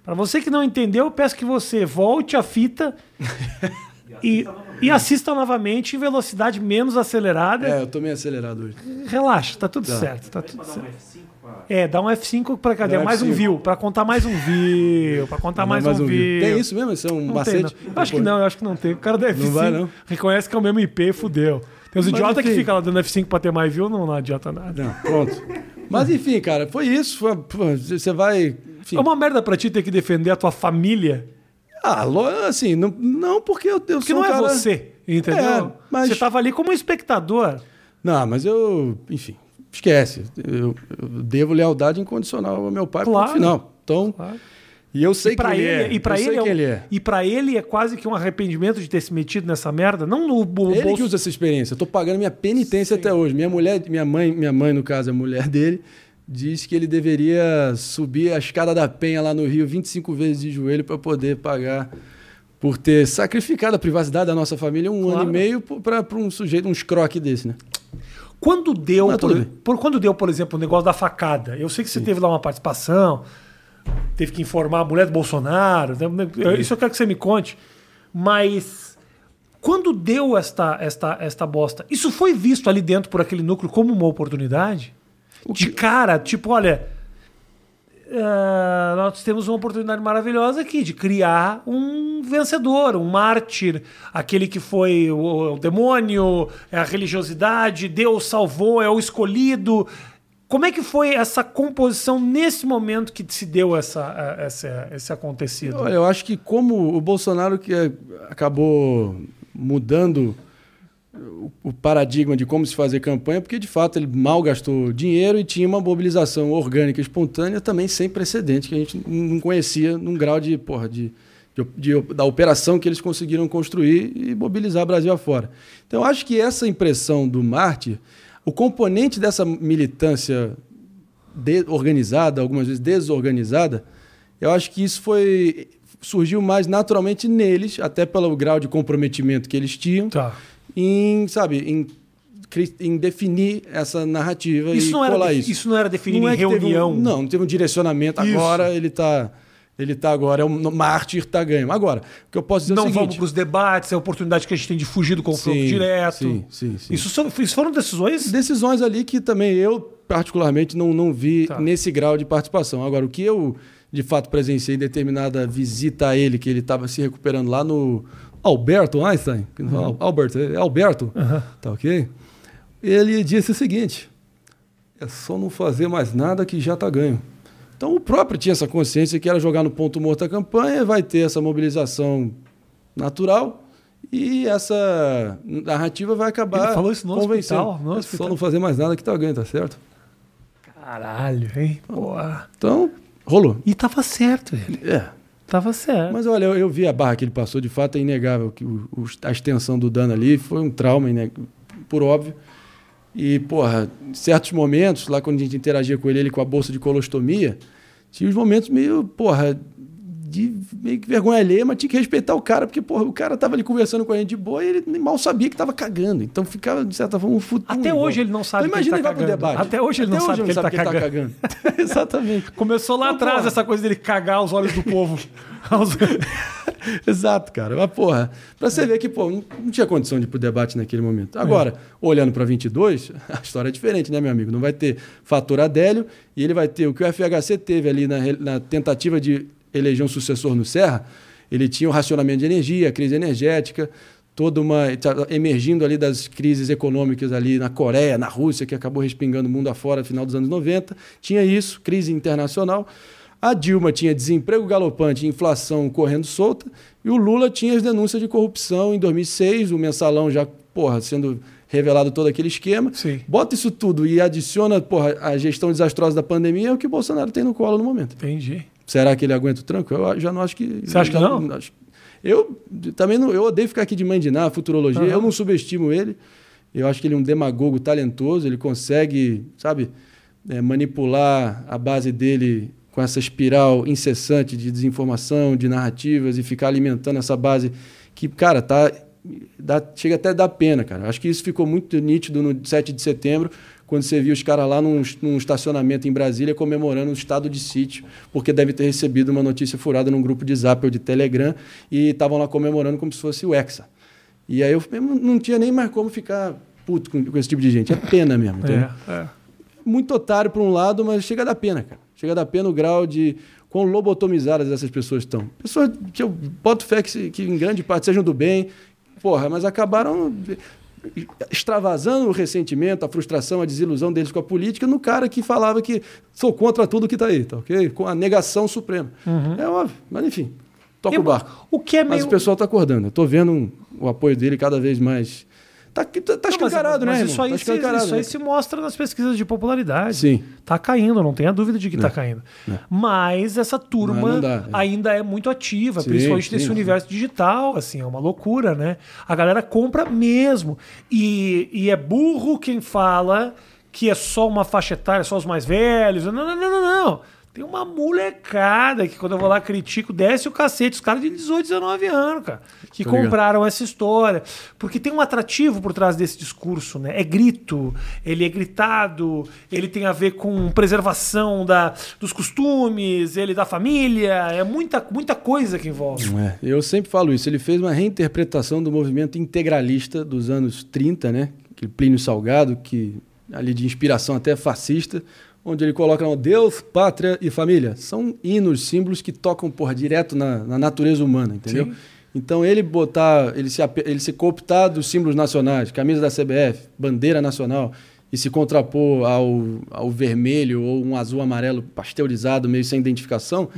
Para você que não entendeu, eu peço que você volte a fita e, e assista novamente em velocidade menos acelerada. É, eu tô meio acelerado hoje. Relaxa, tá tudo tá. certo. Tá tudo certo. É, dá um F5 para cadê? Mais um view, para contar mais um view, para contar mais, mais, um, um view. Tem isso mesmo? Isso é um não macete? Tem, acho que não, eu acho que não tem. O cara da F5 não vai, não. reconhece que é o mesmo IP, fudeu. Tem os idiotas que ficam lá dando F5 para ter mais view, não, não adianta nada. Não, pronto. Mas enfim, cara, foi isso. Foi, você vai. Enfim. É uma merda pra ti ter que defender a tua família. Ah, assim, não, não porque eu, eu porque não um é cara... você, entendeu? É, mas... Você tava ali como espectador. Não, mas eu, enfim, esquece. Eu, eu devo lealdade incondicional ao meu pai claro. final. Então, claro. E eu sei E pra quem ele, ele é. e pra eu ele, é um- ele é. e pra ele é quase que um arrependimento de ter se metido nessa merda, não no bo- Ele bolso. que usa essa experiência. Eu tô pagando minha penitência até hoje. Minha mulher, minha mãe, minha mãe, no caso, a mulher dele, diz que ele deveria subir a escada da penha lá no Rio 25 vezes de joelho para poder pagar por ter sacrificado a privacidade da nossa família um Claro. ano e meio para um sujeito, um escroque desse, né? Quando deu, por, por- quando deu, por exemplo, o negócio da facada, eu sei que você teve lá uma participação, teve que informar a mulher do Bolsonaro, né? Isso eu quero que você me conte, mas quando deu esta, esta, esta bosta, isso foi visto ali dentro por aquele núcleo como uma oportunidade? De cara, tipo, olha, ah, nós temos uma oportunidade maravilhosa aqui de criar um vencedor, um mártir, aquele que foi o, o demônio, é a religiosidade, Deus salvou, é o escolhido. Como é que foi essa composição nesse momento que se deu essa, essa, esse acontecido? Olha, eu acho que como o Bolsonaro que é- acabou mudando o- paradigma de como se fazer campanha, porque de fato ele mal gastou dinheiro e tinha uma mobilização orgânica espontânea também sem precedente, que a gente não conhecia num grau de, porra, de, de- de- da operação que eles conseguiram construir e mobilizar Brasil afora. Então acho que essa impressão do mártir, o componente dessa militância organizada, algumas vezes desorganizada, eu acho que isso foi surgiu mais naturalmente neles, até pelo grau de comprometimento que eles tinham, Tá. em, sabe, em, em definir essa narrativa Isso e não, era colar defi- isso. isso não era definido Não em é teve um- reunião. não, não teve um direcionamento. Isso. Agora ele está ele tá agora, é um mártir, tá ganho. Agora, o que eu posso dizer é não o vamos seguinte... para os debates, é a oportunidade que a gente tem de fugir do confronto Sim, direto. sim, sim, sim. Isso, são- isso foram decisões decisões ali que também eu, particularmente, não, não vi Tá. nesse grau de participação. Agora, o que eu, de fato, presenciei em determinada visita a ele, que ele estava se recuperando lá no Alberto Einstein, que não fala Albert, é Alberto, tá ok? Ele disse o seguinte, é só não fazer mais nada que já está ganho. Então, o próprio tinha essa consciência que era jogar no ponto morto a campanha, vai ter essa mobilização natural e essa narrativa vai acabar Ele falou isso no convencendo. hospital, no É hospital. Só não fazer mais nada que tá ganho, tá certo? Caralho, hein? Porra. Então, rolou. E tava certo ele. É. Tava certo. Mas olha, eu, eu vi a barra que ele passou, de fato é inegável que o- o- a extensão do dano ali foi um trauma, por óbvio. E, porra, em certos momentos, lá quando a gente interagia com ele, ele com a bolsa de colostomia, tinha uns momentos meio, porra, de meio que vergonha alheia, mas tinha que respeitar o cara, porque, porra, o cara tava ali conversando com a gente de boa e ele mal sabia que tava cagando. Então ficava, de certa forma, um futuro. Até hoje ele não sabe então, que ele imagina tá ele cagando. debate. Até hoje ele não sabe que ele tá cagando. Exatamente. Começou lá Então, atrás porra. essa coisa dele cagar os olhos do povo. Exato, cara. Mas, porra, pra você ver que, pô, não, tinha condição de ir pro debate naquele momento. Agora, olhando pra 22, a história é diferente, né, meu amigo? Não vai ter fator Adélio e ele vai ter o que o FHC teve ali na, na tentativa de eleger um sucessor no Serra. Ele tinha o racionamento de energia, a crise energética, toda uma. emergindo ali das crises econômicas ali na Coreia, na Rússia, que acabou respingando o mundo afora no final dos anos 90. Tinha isso, crise internacional. A Dilma tinha desemprego galopante e inflação correndo solta, e o Lula tinha as denúncias de corrupção em 2006, o mensalão já, porra, sendo revelado todo aquele esquema. Sim. Bota isso tudo e adiciona, porra, a gestão desastrosa da pandemia, é o que o Bolsonaro tem no colo no momento. Entendi. Será que ele aguenta o tranco? Eu já não acho que. Você acha que já não? acho- Eu também não, eu odeio ficar aqui de mandinar, futurologia. Aham. Eu não subestimo ele. Eu acho que ele é um demagogo talentoso. Ele consegue, sabe, é, manipular a base dele com essa espiral incessante de desinformação, de narrativas e ficar alimentando essa base que, cara, tá dá- chega até a dar pena, cara. Acho que isso ficou muito nítido no 7 de setembro, quando você viu os caras lá num, num estacionamento em Brasília comemorando o estado de sítio, porque deve ter recebido uma notícia furada num grupo de zap ou de Telegram e estavam lá comemorando como se fosse o Hexa. E aí eu eu não tinha nem mais como ficar puto com, com esse tipo de gente. É pena mesmo. É, é. Muito otário por um lado, mas chega a dar pena, cara. Chega a dar pena o grau de quão lobotomizadas essas pessoas estão. Pessoas que eu boto fé que, que em grande parte sejam do bem, porra, mas acabaram extravasando o ressentimento, a frustração, a desilusão deles com a política no cara que falava que sou contra tudo que tá aí, tá ok? Com a negação suprema. É óbvio, mas enfim, toca o barco. O que é Mas meio. o pessoal está acordando. Eu estou vendo um- o apoio dele cada vez mais Tá, tá, tá Não, mas- escancarado, mas né, Isso irmão? aí, Tá se, isso aí né? se mostra nas pesquisas de popularidade. Sim. Tá caindo, não tenha dúvida de que tá caindo. Mas essa turma Não, dá, é. ainda é muito ativa, Sim, principalmente nesse sim. universo digital, assim, é uma loucura, né? A galera compra mesmo. E, e é burro quem fala que é só uma faixa etária, só os mais velhos. Não, não, não, não, não. Tem uma molecada que quando eu vou lá critico, desce o cacete. Os caras de 18, 19 anos, cara, que Tô ligado. compraram essa história. Porque tem um atrativo por trás desse discurso, né? É grito, ele é gritado, ele tem a ver com preservação da, dos costumes, ele da família, é muita, muita coisa que envolve. É, eu sempre falo isso. Ele fez uma reinterpretação do movimento integralista dos anos 30, né? Aquele Plínio Salgado, que ali de inspiração até fascista, onde ele coloca Deus, pátria e família. São hinos, símbolos que tocam porra, direto na, na natureza humana, entendeu? Sim. Então ele botar, ele se, ele se cooptar dos símbolos nacionais, camisa da CBF, bandeira nacional, e se contrapor ao, ao vermelho ou um azul amarelo pasteurizado, meio sem identificação,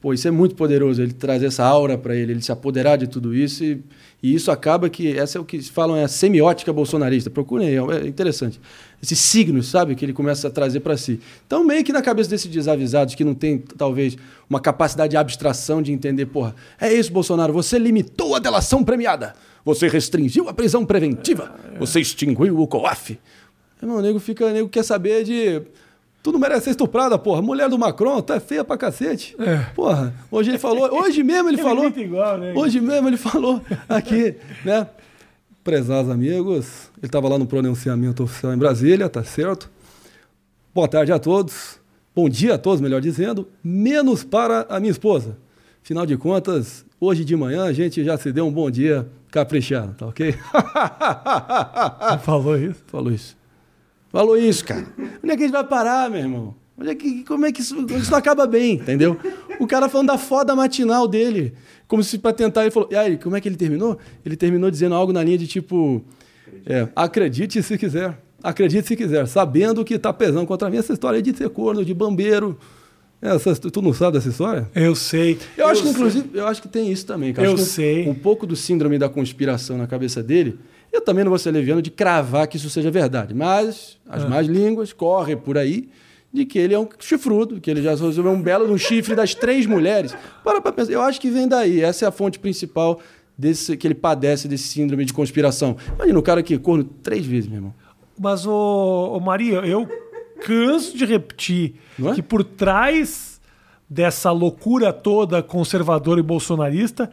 pô, isso é muito poderoso. Ele trazer essa aura para ele, ele se apoderar de tudo isso e, e isso acaba que essa é o que falam é a semiótica bolsonarista. Procurem aí, é interessante. Esses signos, sabe, que ele começa a trazer para si. Então, meio que na cabeça desses desavisados que não tem talvez uma capacidade de abstração de entender, porra, é isso, Bolsonaro, você limitou a delação premiada. Você restringiu a prisão preventiva. Você extinguiu o COAF. O nego fica, o nego quer saber de. Tu não merece ser estuprada, porra. Mulher do Macron, tá feia pra cacete. Porra, hoje ele falou, hoje mesmo ele Ele falou. grita igual, né? Hoje mesmo ele falou aqui, né? Prezados amigos, ele estava lá no pronunciamento oficial em Brasília, tá certo? Boa tarde a todos, bom dia a todos, melhor dizendo, menos para a minha esposa. Afinal de contas, hoje de manhã a gente já se deu um bom dia caprichado, tá ok? Falou isso. Falou isso. Falou isso, cara. Onde é que a gente vai parar, meu irmão? Onde é que, como é que isso, isso não acaba bem, entendeu? O cara falando da foda matinal dele. Como se pra tentar, ele falou. E aí, como é que ele terminou? Ele terminou dizendo algo na linha de tipo. é, acredite se quiser. Acredite se quiser. Sabendo que tá pesando contra mim essa história de ser corno, de bambeiro. Essa, tu não sabe dessa história? Eu sei. Eu acho que, sei. inclusive, eu acho que tem isso também, cara. Eu Acho que um- sei. Um pouco do síndrome da conspiração na cabeça dele. Eu também não vou ser leviano de cravar que isso seja verdade, mas as Ah. más línguas correm por aí de que ele é um chifrudo, que ele já resolveu um belo no chifre das três mulheres. Para pra pensar. Eu acho que vem daí. Essa é a fonte principal desse que ele padece desse síndrome de conspiração. Imagina o cara que corno três vezes, meu irmão. Mas, ô, ô Maria, eu canso de repetir é? que por trás dessa loucura toda conservadora e bolsonarista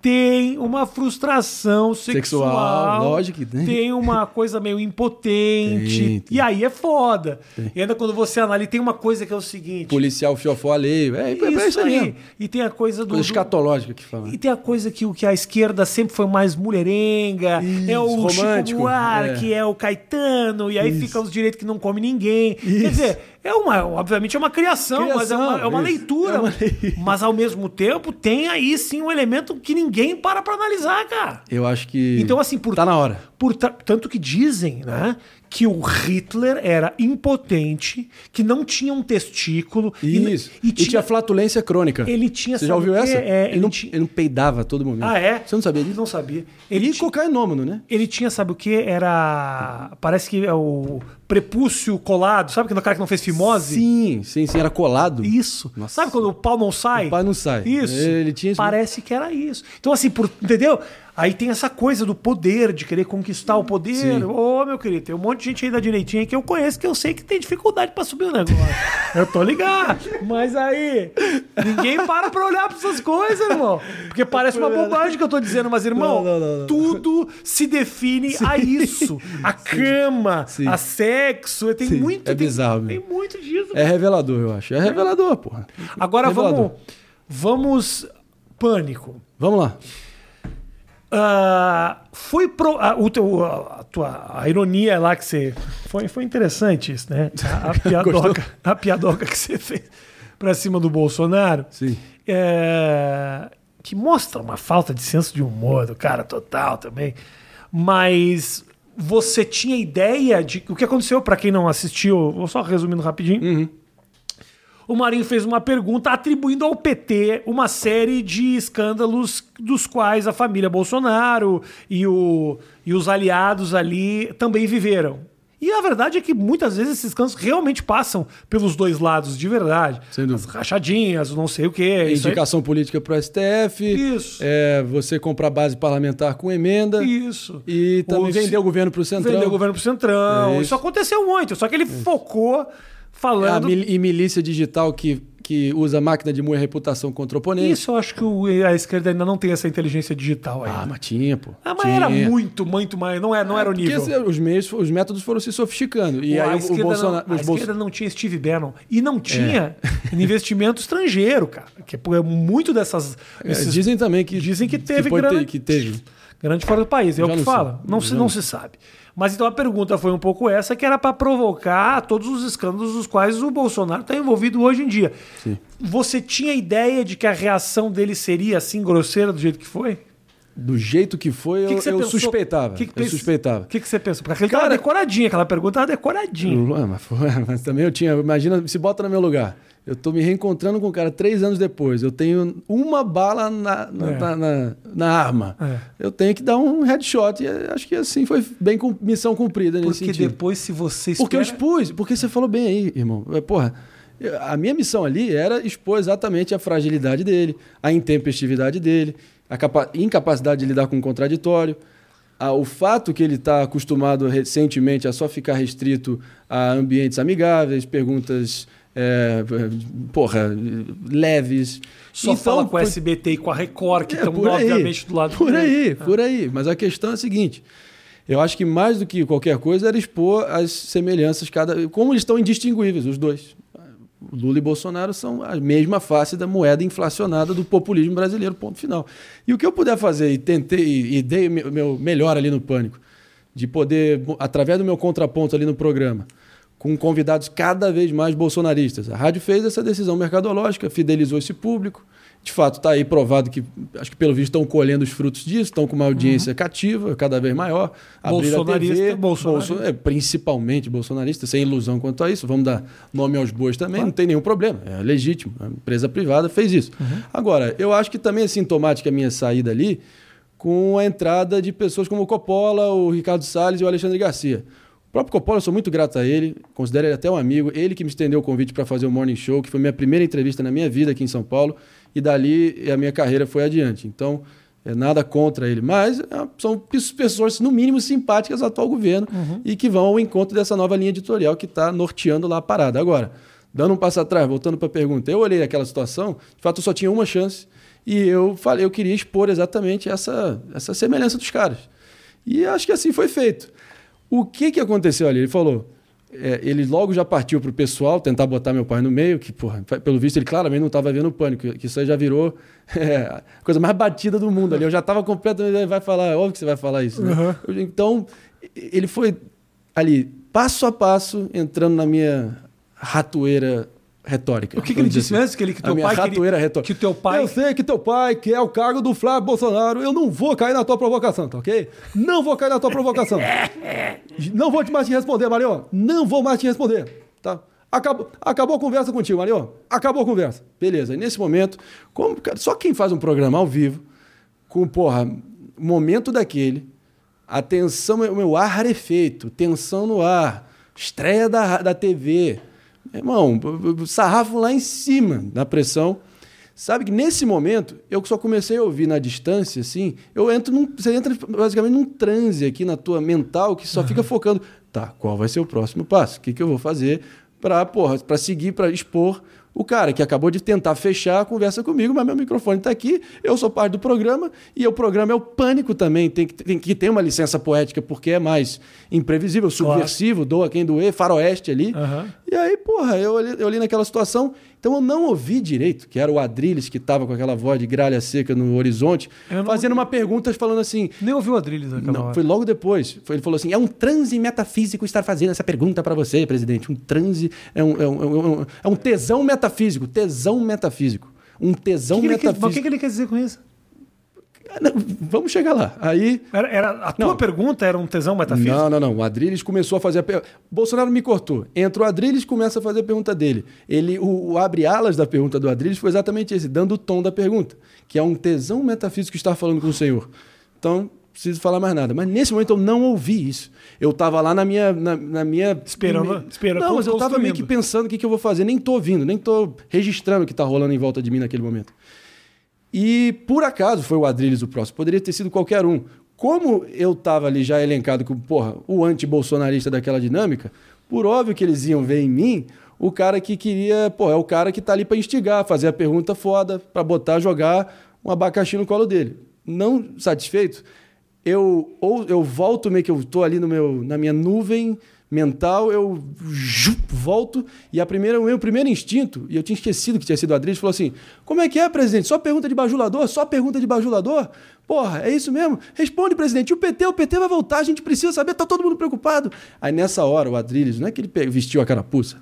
tem uma frustração sexual. Sexual, lógico que tem. Tem uma coisa meio impotente. Tem, tem. E aí é foda. E ainda quando você analisa, tem uma coisa que é o seguinte. Policial fiofó alheio. É, é, é isso isso aí. aí. E tem a coisa do. Coisa escatológica que fala. e tem a coisa que, o- que a esquerda sempre foi mais mulherenga, Isso, é o Chico romântico, Buarque, é. é. o Caetano, e aí Isso. fica os direitos que não come ninguém. Quer Isso. dizer, é uma, obviamente é uma criação, mas é uma, Criação, é uma isso. leitura. É uma Mas ao mesmo tempo tem aí sim um elemento que ninguém para pra analisar, cara. Eu acho que. Então, assim, por- Tá na hora. Por tanto que dizem, né, que o Hitler era impotente, que não tinha um testículo e- Isso. e, E, tinha flatulência crônica. ele tinha Você já ouviu essa? É, ele, ele não, ti- ele não peidava a todo momento. Ah, é? Você não sabia disso? Não sabia. Ele, E cocainômano, né? ele tinha, sabe o que? Era. Parece que é o prepúcio colado. Sabe que no cara que não fez fimose? Sim, sim, sim, era colado. Isso. Nossa. Sabe quando o pau não sai? O pau não sai. Isso. Ele tinha Parece que era isso. Então, assim, por, entendeu? Aí tem essa coisa do poder, de querer conquistar o poder. Sim. Ô, meu querido, tem um monte de gente aí da direitinha que eu conheço que eu sei que tem dificuldade pra subir o negócio. eu tô ligado. Mas aí, ninguém para pra olhar pra essas coisas, irmão. Porque parece uma bobagem que eu tô dizendo, mas, irmão, Não, não, não, tudo se define a isso. A cama, Sim. a sexo. Tem Sim, muito. é tem, bizarro Tem mesmo. muito disso. É revelador, eu acho. É revelador, porra. Agora vamos, Revelador. vamos. Pânico. Vamos lá. Ah, foi pro, a, o a, tua a ironia lá que você. Foi, foi interessante isso, né? A, a piadoca, a piadoca que você fez pra cima do Bolsonaro. Sim. É, que mostra uma falta de senso de humor do cara total também. Mas você tinha ideia de. O que aconteceu, pra quem não assistiu, vou só resumindo rapidinho. Uhum. O Marinho fez uma pergunta atribuindo ao PT uma série de escândalos dos quais a família Bolsonaro e, o, e os aliados ali também viveram. E a verdade é que muitas vezes esses escândalos realmente passam pelos dois lados, de verdade. As rachadinhas, não sei o quê. isso aí- Indicação política pro STF. Isso. É, você comprar base parlamentar com emenda. Isso. E também O- vender o governo pro Centrão. Vendeu o governo pro Centrão. É isso. isso. aconteceu muito. Só que ele focou A falando. mil- e milícia digital que, que usa máquina de moer reputação contra o oponente. Isso eu acho que o- a esquerda ainda não tem essa inteligência digital aí. Ah, mas tinha, pô. Ah, mas Tinha. era muito, muito mais. Não, é, não era o Porque nível. assim, os meios, os métodos foram se sofisticando. E a aí o, Bolsonaro. não, a esquerda não tinha Steve Bannon. E não tinha investimento estrangeiro, cara. Que é muito dessas. É, esses- dizem também que. dizem que teve grana- ter- que teve. grande fora do país. É o que fala. sei. Não, Já se, não não se sabe. Mas então a pergunta foi um pouco essa, que era para provocar todos os escândalos dos quais o Bolsonaro está envolvido hoje em dia. Você tinha ideia de que a reação dele seria assim grosseira do jeito que foi? Do jeito que foi, que eu, que eu suspeitava. Que que eu pensa- suspeitava. O que, que você pensou? Porque aquele Cara- tava decoradinho, aquela pergunta tava decoradinha. Mas, mas também eu tinha. Imagina, se bota no meu lugar. Eu tô me reencontrando com o cara três anos depois. Eu tenho uma bala na, na, É. na, na- na arma. É. Eu tenho que dar um headshot. E acho que assim foi bem com missão cumprida nesse Porque sentido. depois, se você Porque eu espera- expus, porque você falou bem aí, irmão. É, Porra, a minha missão ali era expor exatamente a fragilidade dele, a intempestividade dele, a capa- incapacidade de lidar com o contraditório, o fato que ele está acostumado recentemente a só ficar restrito a ambientes amigáveis, perguntas. É, porra, leves. só Então, fala com a SBT e com a Record, que é, estão obviamente do lado Por aí, por aí. Mas a questão é a seguinte: eu acho que mais do que qualquer coisa era expor as semelhanças, cada, como eles estão indistinguíveis, os dois. Lula e Bolsonaro são a mesma face da moeda inflacionada do populismo brasileiro, ponto final. E o que eu puder fazer, e tentei, e dei meu melhor ali no Pânico, de poder, através do meu contraponto ali no programa, com convidados cada vez mais bolsonaristas. A rádio fez essa decisão mercadológica, fidelizou esse público. De fato, está aí provado que, acho que pelo visto, estão colhendo os frutos disso, estão com uma audiência cativa, cada vez maior. Abriram a Bolsonarista, TV, bolsonarista. Bolso- é, principalmente bolsonarista, sem ilusão quanto a isso. Vamos dar nome aos bois também, não tem nenhum problema, é legítimo. A empresa privada fez isso. Agora, eu acho que também é sintomática a minha saída ali com a entrada de pessoas como o Coppola, o Ricardo Salles e o Alexandre Garcia. O próprio Coppola, eu sou muito grato a ele, considero ele até um amigo. Ele que me estendeu o convite para fazer o Morning Show, que foi minha primeira entrevista na minha vida aqui em São Paulo, e dali a minha carreira foi adiante. Então, é nada contra ele, mas é, são pes- pessoas, no mínimo, simpáticas ao atual governo e que vão ao encontro dessa nova linha editorial que está norteando lá a parada. Agora, dando um passo atrás, voltando para a pergunta, eu olhei aquela situação, de fato eu só tinha uma chance e eu falei, eu queria expor exatamente essa, essa semelhança dos caras. E acho que assim foi feito. O que, que aconteceu ali? Ele falou. é, ele logo já partiu pro pessoal tentar botar meu pai no meio, que, porra, pelo visto, ele claramente não estava vendo o pânico, que isso aí já virou é, a coisa mais batida do mundo ali. Eu já estava completamente. Vai falar, é óbvio que você vai falar isso. né? Uhum. Então, ele foi ali, passo a passo, entrando na minha ratoeira retórica. O que, que ele disse assim. mesmo? Que, ele, que A teu minha pai ratoeira queria, retórica. que teu pai... Eu sei que teu pai quer o cargo do Flávio Bolsonaro. Eu não vou cair na tua provocação, tá ok? Não vou cair na tua provocação. Não vou mais te responder, Marion. Não vou mais te responder, tá? Acabou, acabou a conversa contigo, Marion. Acabou a conversa. Beleza. E nesse momento, como, só quem faz um programa ao vivo, com, porra, momento daquele, a tensão, o meu ar rarefeito, tensão no ar, estreia da, da TV. Irmão, sarrafo lá em cima na pressão. Sabe que nesse momento, eu só comecei a ouvir na distância, assim, eu entro num. Você entra basicamente num transe aqui na tua mental que só fica focando. Tá, qual vai ser o próximo passo? O que, que eu vou fazer para, porra, para seguir, para expor o cara que acabou de tentar fechar a conversa comigo, mas meu microfone está aqui, eu sou parte do programa e o programa é o pânico também, tem que, tem que ter uma licença poética porque é mais imprevisível, subversivo, doa quem doer, faroeste ali. Aham. E aí, porra, eu eu olhei naquela situação, então eu não ouvi direito, que era o Adrilles que estava com aquela voz de gralha seca no horizonte, não fazendo uma pergunta falando assim, Nem ouviu o Adrilles naquela não, hora. foi logo depois. Foi- ele falou assim: é um transe metafísico estar fazendo essa pergunta para você, presidente. Um transe é um, é, um, é um- é um tesão metafísico. Tesão metafísico. Um tesão que, que ele quer, mas o metafísico. que, que ele quer dizer com isso? Não, Vamos chegar lá. Aí Era, era- a tua Não. pergunta era um tesão metafísico? Não, não, não. O Adrilles começou a fazer a pergunta. Bolsonaro me cortou. Entra o Adrilles começa a fazer a pergunta dele. Ele, o, o abre-alas da pergunta do Adrilles foi exatamente esse, dando o tom da pergunta, que é um tesão metafísico estar falando com o Senhor. Então, preciso falar mais nada. Mas nesse momento eu não ouvi isso. Eu estava lá na minha. Na, na minha Esperando- esperando, Não, mas eu estava meio que pensando o que, que eu vou fazer. Nem tô ouvindo, nem tô registrando o que está rolando em volta de mim naquele momento. E por acaso foi o Adrilles o próximo, poderia ter sido qualquer um. Como eu estava ali já elencado como, porra, o anti-bolsonarista daquela dinâmica, por óbvio que eles iam ver em mim o cara que queria, pô, é o cara que tá ali para instigar, fazer a pergunta foda, para botar, jogar um abacaxi no colo dele. Não satisfeito, eu ou eu volto meio que eu tô ali no meu na minha nuvem mental, eu volto e a primeira, o meu primeiro instinto, e eu tinha esquecido que tinha sido Adriles, falou assim: "Como é que é, presidente? Só pergunta de bajulador? Só pergunta de bajulador? Porra, é isso mesmo? Responde, presidente. E o PT, o PT vai voltar, a gente precisa saber, tá todo mundo preocupado". Aí nessa hora o Adriles, não é que ele vestiu a carapuça,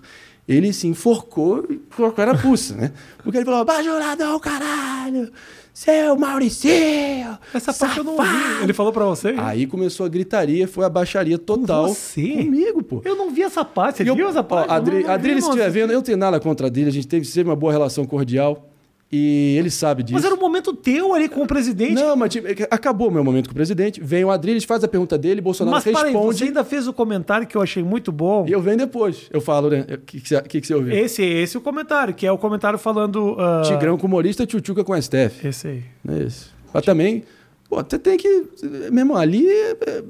ele se enforcou e com a carapuça, né? Porque ele falou: "Bajulador, caralho! Seu Mauricinho! Essa parte eu não ouvi. safado!" Ele falou pra você? Aí começou a gritaria, foi a baixaria total. você? Comigo, pô. Eu não vi essa parte. Você eu- viu essa ó, parte? Adri, Eu não- não Adri, vi, se estiver vendo, eu não tenho nada contra a Adri, a gente teve sempre uma boa relação cordial. E ele sabe disso. Mas era um momento teu ali com o presidente. Não, mas tipo, é acabou o meu momento com o presidente. Vem o Adriles, faz a pergunta dele, Bolsonaro Mas responde. você ainda fez o comentário que eu achei muito bom. E eu venho depois. Eu falo, né? O que, que, você- que você ouviu? Esse, esse é o comentário, que é o comentário falando. ah, Tigrão com humorista, tchutchuca com a Steph. Esse aí. É isso. Mas também, pô, você tem que. Meu irmão, ali é, é-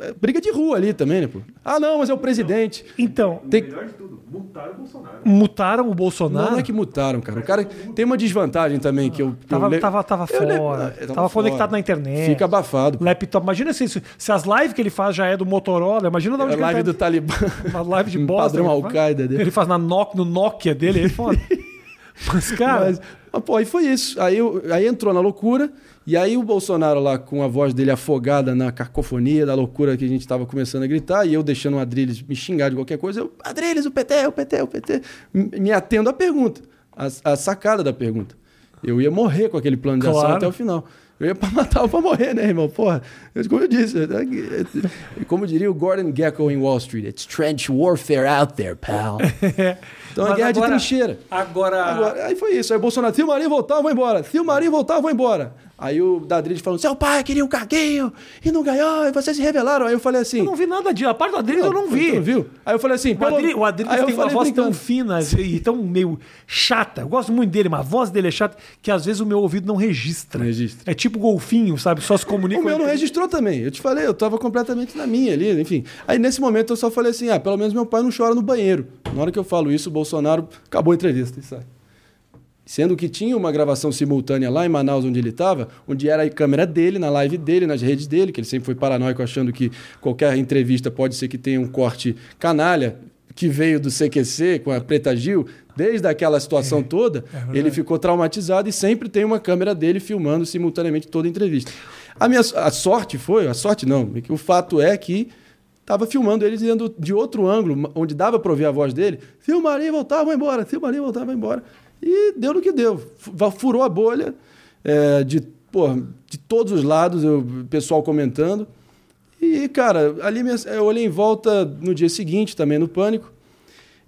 é- é briga de rua ali também, né, pô? Ah, não, mas é o presidente. Então, Tem, Melhor de tudo, multaram o Bolsonaro. mutaram o Bolsonaro. Não, não é que mutaram, cara. O cara tem uma desvantagem também que eu. que eu Tava, le- tava, tava eu le- fora. eu tava, conectado fora. na internet. Fica abafado. Laptop. Imagina se, se as lives que ele faz já é do Motorola. Imagina de onde A que live ele do tá... Talibã. Uma live de um bosta. padrão que ele faz. Al-Qaeda dele. Ele faz na Nokia, no Nokia dele. Ele é foda. Mas, cara... Mas, mas, pô, aí foi isso. Aí, eu- aí entrou na loucura, e aí o Bolsonaro lá com a voz dele afogada na cacofonia da loucura que a gente estava começando a gritar, e eu deixando o Adriles me xingar de qualquer coisa, eu, Adriles, o PT, o PT, o PT, me atendo à pergunta, a, a sacada da pergunta. Eu ia morrer com aquele plano de ação Claro. até o final. Eu ia pra matar ou pra morrer, né, irmão? Porra, eu- como eu disse, é- como diria o Gordon Gekko em Wall Street, it's trench warfare out there, pal. Então é Mas guerra de agora- trincheira. Agora... Agora, aí foi isso. Aí o Bolsonaro, se o Marinho voltar, eu vou embora. Se o Marinho voltar, eu vou embora. Aí o Dadrid falando, seu pai queria um caguinho e não ganhou, e vocês se revelaram. Aí eu falei assim... Eu não vi nada disso. A parte do Adriles eu não vi. Tu não viu? Aí eu falei assim... O o Adriles eu tem uma voz tão brincando. fina e tão meio chata. Eu gosto muito dele, mas a voz dele é chata que às vezes o meu ouvido não registra. Não registra. É tipo golfinho, sabe? Só se comunica. O meu não registrou também. Eu te falei, eu tava completamente na minha ali, enfim. Aí nesse momento eu só falei assim: ah, pelo menos meu pai não chora no banheiro. Na hora que eu falo isso, o Bolsonaro acabou a entrevista e sai. Sendo que tinha uma gravação simultânea lá em Manaus, onde ele estava, onde era a câmera dele, na live dele, nas redes dele, que ele sempre foi paranoico achando que qualquer entrevista pode ser que tenha um corte canalha, que veio do CQC com a Preta Gil, desde aquela situação toda, ele ficou traumatizado e sempre tem uma câmera dele filmando simultaneamente toda a entrevista. A minha a sorte foi, a sorte não, é o fato é que estava filmando ele dizendo de outro ângulo, onde dava para ouvir a voz dele, Marinho voltar, vai embora, Marinho voltar, vai embora. E deu no que deu. Fu- Furou a bolha é, de, porra, de todos os lados, o pessoal comentando. E, cara, ali eu olhei em volta no dia seguinte, também no pânico,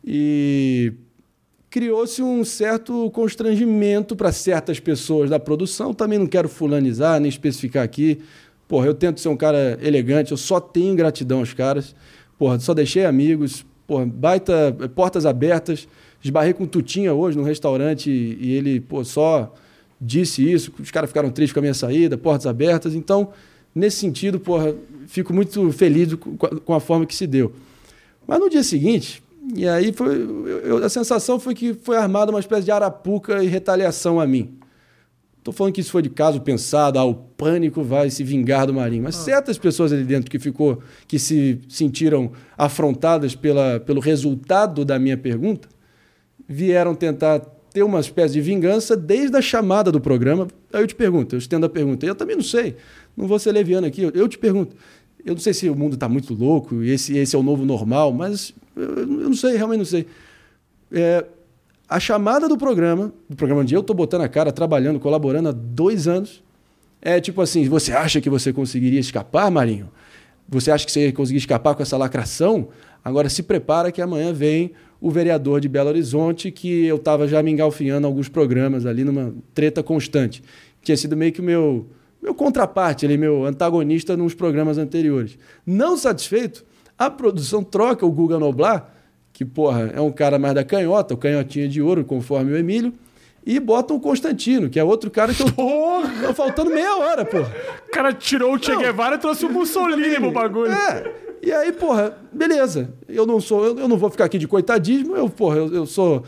e criou-se um certo constrangimento para certas pessoas da produção. Também não quero fulanizar, nem especificar aqui. Porra, eu tento ser um cara elegante, eu só tenho gratidão aos caras. Porra, só deixei amigos. Porra, baita, portas abertas. Esbarrei com o Tutinha hoje no restaurante e, ele, pô, só disse isso. Os caras ficaram tristes com a minha saída, portas abertas. Então, nesse sentido, porra, fico muito feliz com a, forma que se deu. Mas no dia seguinte, e aí foi, eu- a sensação foi que foi armada uma espécie de arapuca e retaliação a mim. Estou falando que isso foi de caso pensado, ah, o pânico vai se vingar do Marinho. Mas certas pessoas ali dentro que ficou, que se sentiram afrontadas pela, pelo resultado da minha pergunta, vieram tentar ter uma espécie de vingança desde a chamada do programa. Aí eu te pergunto, eu estendo a pergunta. Eu também não sei, não vou ser leviano aqui. Eu, te pergunto. Eu não sei se o mundo está muito louco e esse, esse é o novo normal, mas eu, eu não sei, realmente não sei. É, a chamada do programa, do programa onde eu estou botando a cara, trabalhando, colaborando há dois anos, É tipo assim, você acha que você conseguiria escapar, Marinho? Você acha que você ia conseguir escapar com essa lacração? Agora se prepara que amanhã vem o vereador de Belo Horizonte, que eu estava já me engalfinhando alguns programas ali numa treta constante. Tinha sido meio que o meu, meu contraparte, ali, meu antagonista nos programas anteriores. Não satisfeito, a produção troca o Guga Noblar, que, porra, é um cara mais da canhota, o canhotinha de ouro, conforme o Emílio, e bota o Constantino, que é outro cara que eu Porra! faltando meia hora, porra. O cara tirou o Che. Guevara e trouxe o Mussolini pro bagulho. É. E aí, porra, beleza. Eu não sou, eu, eu não vou ficar aqui de coitadismo, eu, porra, eu, eu sou.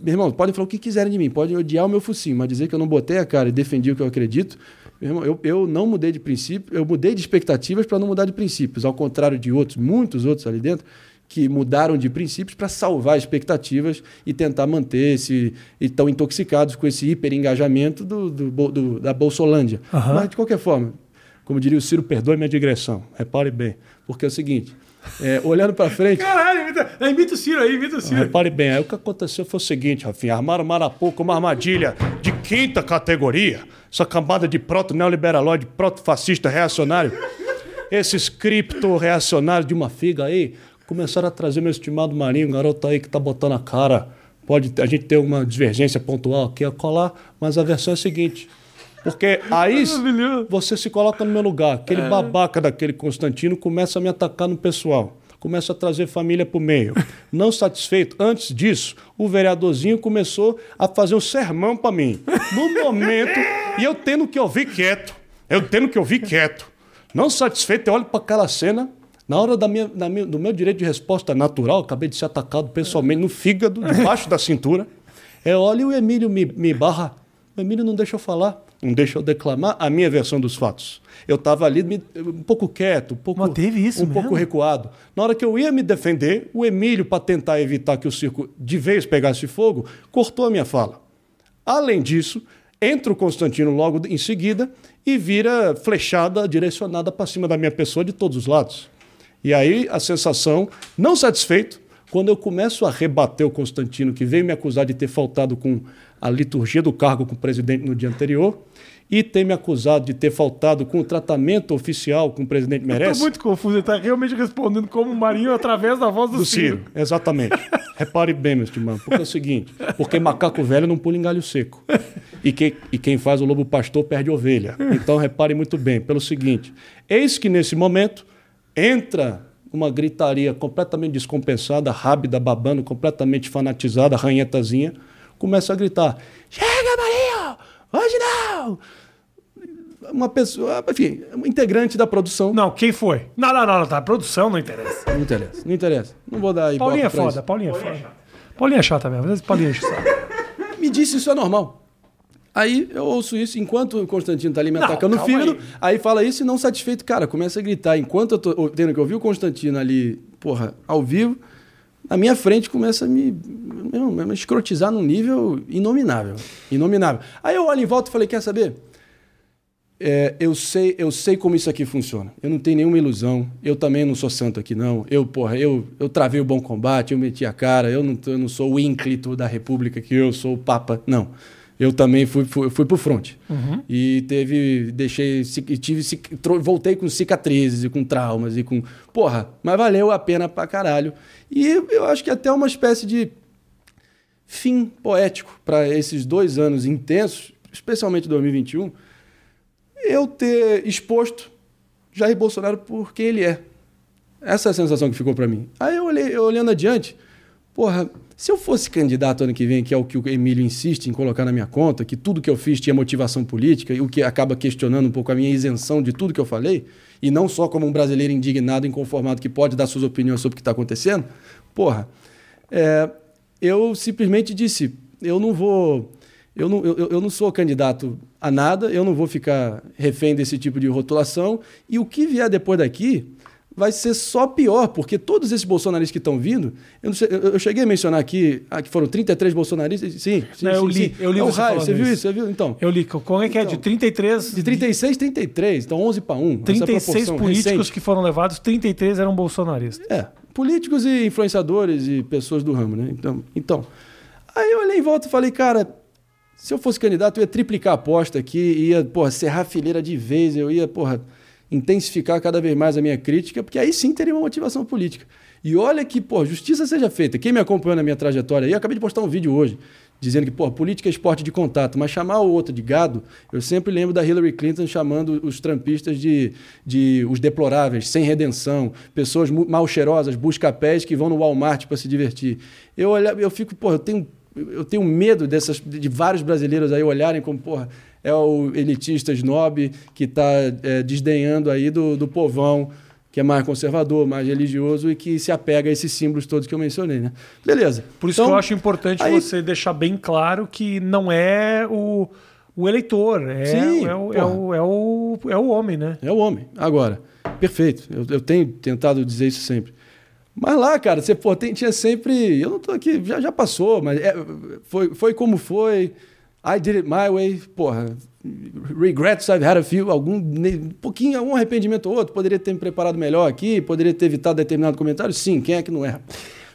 Meu irmão, podem falar o que quiserem de mim, podem odiar o meu focinho, mas dizer que eu não botei a cara e defendi o que eu acredito. Meu irmão, eu, eu não mudei de princípio, eu mudei de expectativas para não mudar de princípios, ao contrário de outros, muitos outros ali dentro, que mudaram de princípios para salvar expectativas e tentar manter esse. e estão intoxicados com esse hiperengajamento do, do, do- da Bolsolândia. Aham. Mas, de qualquer forma, como diria o Ciro, perdoe minha digressão. Repare bem. Porque é o seguinte: é, olhando para frente. Caralho, imita, é, imita o Ciro aí, imita o Ciro. Repare bem, aí o que aconteceu foi o seguinte, Rafinha, armaram Marapuca uma armadilha de quinta categoria, essa camada de proto-neoliberalóide, proto-fascista reacionário, esses cripto-reacionários de uma figa aí, começaram a trazer meu estimado Marinho, garoto aí que tá botando a cara, pode a gente ter uma divergência pontual aqui a colar, mas a versão é a seguinte, porque aí você se coloca no meu lugar. Aquele babaca daquele Constantino começa a me atacar no pessoal. Começa a trazer família pro meio. Não satisfeito, antes disso, o vereadorzinho começou a fazer um sermão para mim. No momento, e eu tendo que ouvir quieto. Eu tendo que ouvir quieto. Não satisfeito, eu olho para aquela cena. Na hora da minha, da minha- do meu direito de resposta natural, acabei de ser atacado pessoalmente no fígado, debaixo da cintura. Eu olho e o Emílio me, me barra. O Emílio não deixa eu falar, não deixa eu declamar a minha versão dos fatos. Eu estava ali me- um pouco quieto, um pouco, Mas teve isso um mesmo? pouco recuado. Na hora que eu ia me defender, o Emílio, para tentar evitar que o circo de vez pegasse fogo, cortou a minha fala. Além disso, entra o Constantino logo em seguida e vira flechada direcionada para cima da minha pessoa de todos os lados. E aí a sensação, não satisfeito, quando eu começo a rebater o Constantino, que veio me acusar de ter faltado com a liturgia do cargo com o presidente no dia anterior, e ter me acusado de ter faltado com o tratamento oficial que o presidente merece. muito confuso, ele tá realmente respondendo como o Marinho através da voz do, Do Ciro. Ciro, exatamente. Repare bem, meu estimado, porque é o seguinte: porque macaco velho não pula em galho seco. E quem, e quem faz o lobo pastor perde ovelha. Então repare muito bem, pelo seguinte: eis que nesse momento entra uma gritaria completamente descompensada, rábida, babando, completamente fanatizada, ranhetazinha, começa a gritar: Chega, Marinho! Hoje não! Uma pessoa, enfim, um integrante da produção. Não, quem foi? Não, não, não, não, tá. Produção não interessa. Não interessa, não interessa. Não vou dar ibope Paulinho é pra foda, isso. Paulinho é foda. Paulinho é chata mesmo, às vezes Paulinho enche o saco. me disse isso é normal. Aí eu ouço isso enquanto o Constantino tá ali me Não, atacando calma fígado. aí. Aí. fala isso e não satisfeito, cara, começa a gritar. Enquanto eu tô tendo que ouvir o Constantino ali, porra, ao vivo, na minha frente começa a me, me escrotizar num nível inominável. Inominável. Aí eu olho em volta e falei: quer saber? É, eu sei, eu sei como isso aqui funciona. Eu não tenho nenhuma ilusão. Eu também não sou santo aqui, não. Eu, porra, eu, eu travei o bom combate, eu meti a cara. Eu não, eu não sou o ínclito da República que eu sou o Papa. Não. Eu também fui, fui, fui pro fronte. E teve, deixei, tive, voltei com cicatrizes e com traumas e com, porra, mas valeu a pena pra caralho. E eu acho que até uma espécie de fim poético para esses dois anos intensos, especialmente 2021, eu ter exposto Jair Bolsonaro por quem ele é. Essa é a sensação que ficou para mim. Aí eu olhei, eu olhando adiante, porra, se eu fosse candidato ano que vem, que é o que o Emílio insiste em colocar na minha conta, que tudo que eu fiz tinha motivação política, e o que acaba questionando um pouco a minha isenção de tudo que eu falei, e não só como um brasileiro indignado, inconformado, que pode dar suas opiniões sobre o que está acontecendo, porra, é, eu simplesmente disse, eu não vou. Eu não, eu, eu não sou candidato a nada, eu não vou ficar refém desse tipo de rotulação, e o que vier depois daqui vai ser só pior, porque todos esses bolsonaristas que estão vindo, eu, sei- eu- eu cheguei a mencionar aqui ah, que foram 33 bolsonaristas, sim, sim, Não, eu sim, li, sim. eu li é o raio, você viu isso. isso, você viu? Então, Eu li, como é que é? De Então, 33. de 36, 33, então 11 para 1. essa 36 proporção políticos recente. que foram levados, 33 eram bolsonaristas. É, políticos e influenciadores e pessoas do ramo, né? Então, então aí eu olhei em volta e falei, cara, Se eu fosse candidato, eu ia triplicar a aposta aqui, ia, porra, serrar a fileira de vez, eu ia, porra, intensificar cada vez mais a minha crítica, porque aí sim teria uma motivação política. E olha que, pô, justiça seja feita. Quem me acompanhou na minha trajetória aí, eu acabei de postar um vídeo hoje dizendo que, pô, política é esporte de contato, mas chamar o outro de gado, eu sempre lembro da Hillary Clinton chamando os trampistas de, de os deploráveis, sem redenção, pessoas mal cheirosas, busca-pés que vão no Walmart para se divertir. Eu, olha, eu fico, pô, eu tenho, eu tenho medo dessas, de vários brasileiros aí olharem como, porra, é o elitista snob que está desdenhando aí do, do povão que é mais conservador, mais religioso e que se apega a esses símbolos todos que eu mencionei, né? Beleza. Por isso Então, que eu acho importante aí- você deixar bem claro que não é o, o eleitor, é, Sim, é, o, é, o, é, o, é o homem, né? É o homem. Agora, perfeito. Eu, eu tenho tentado dizer isso sempre. Mas lá, cara, você pô, tem- tinha sempre. Eu não tô aqui, já, já passou, mas é, foi, foi como foi. I did it my way. Porra, regrets I've had a few. Algum, um pouquinho, algum arrependimento ou outro. Poderia ter me preparado melhor aqui, poderia ter evitado determinado comentário. Sim, quem é que não erra?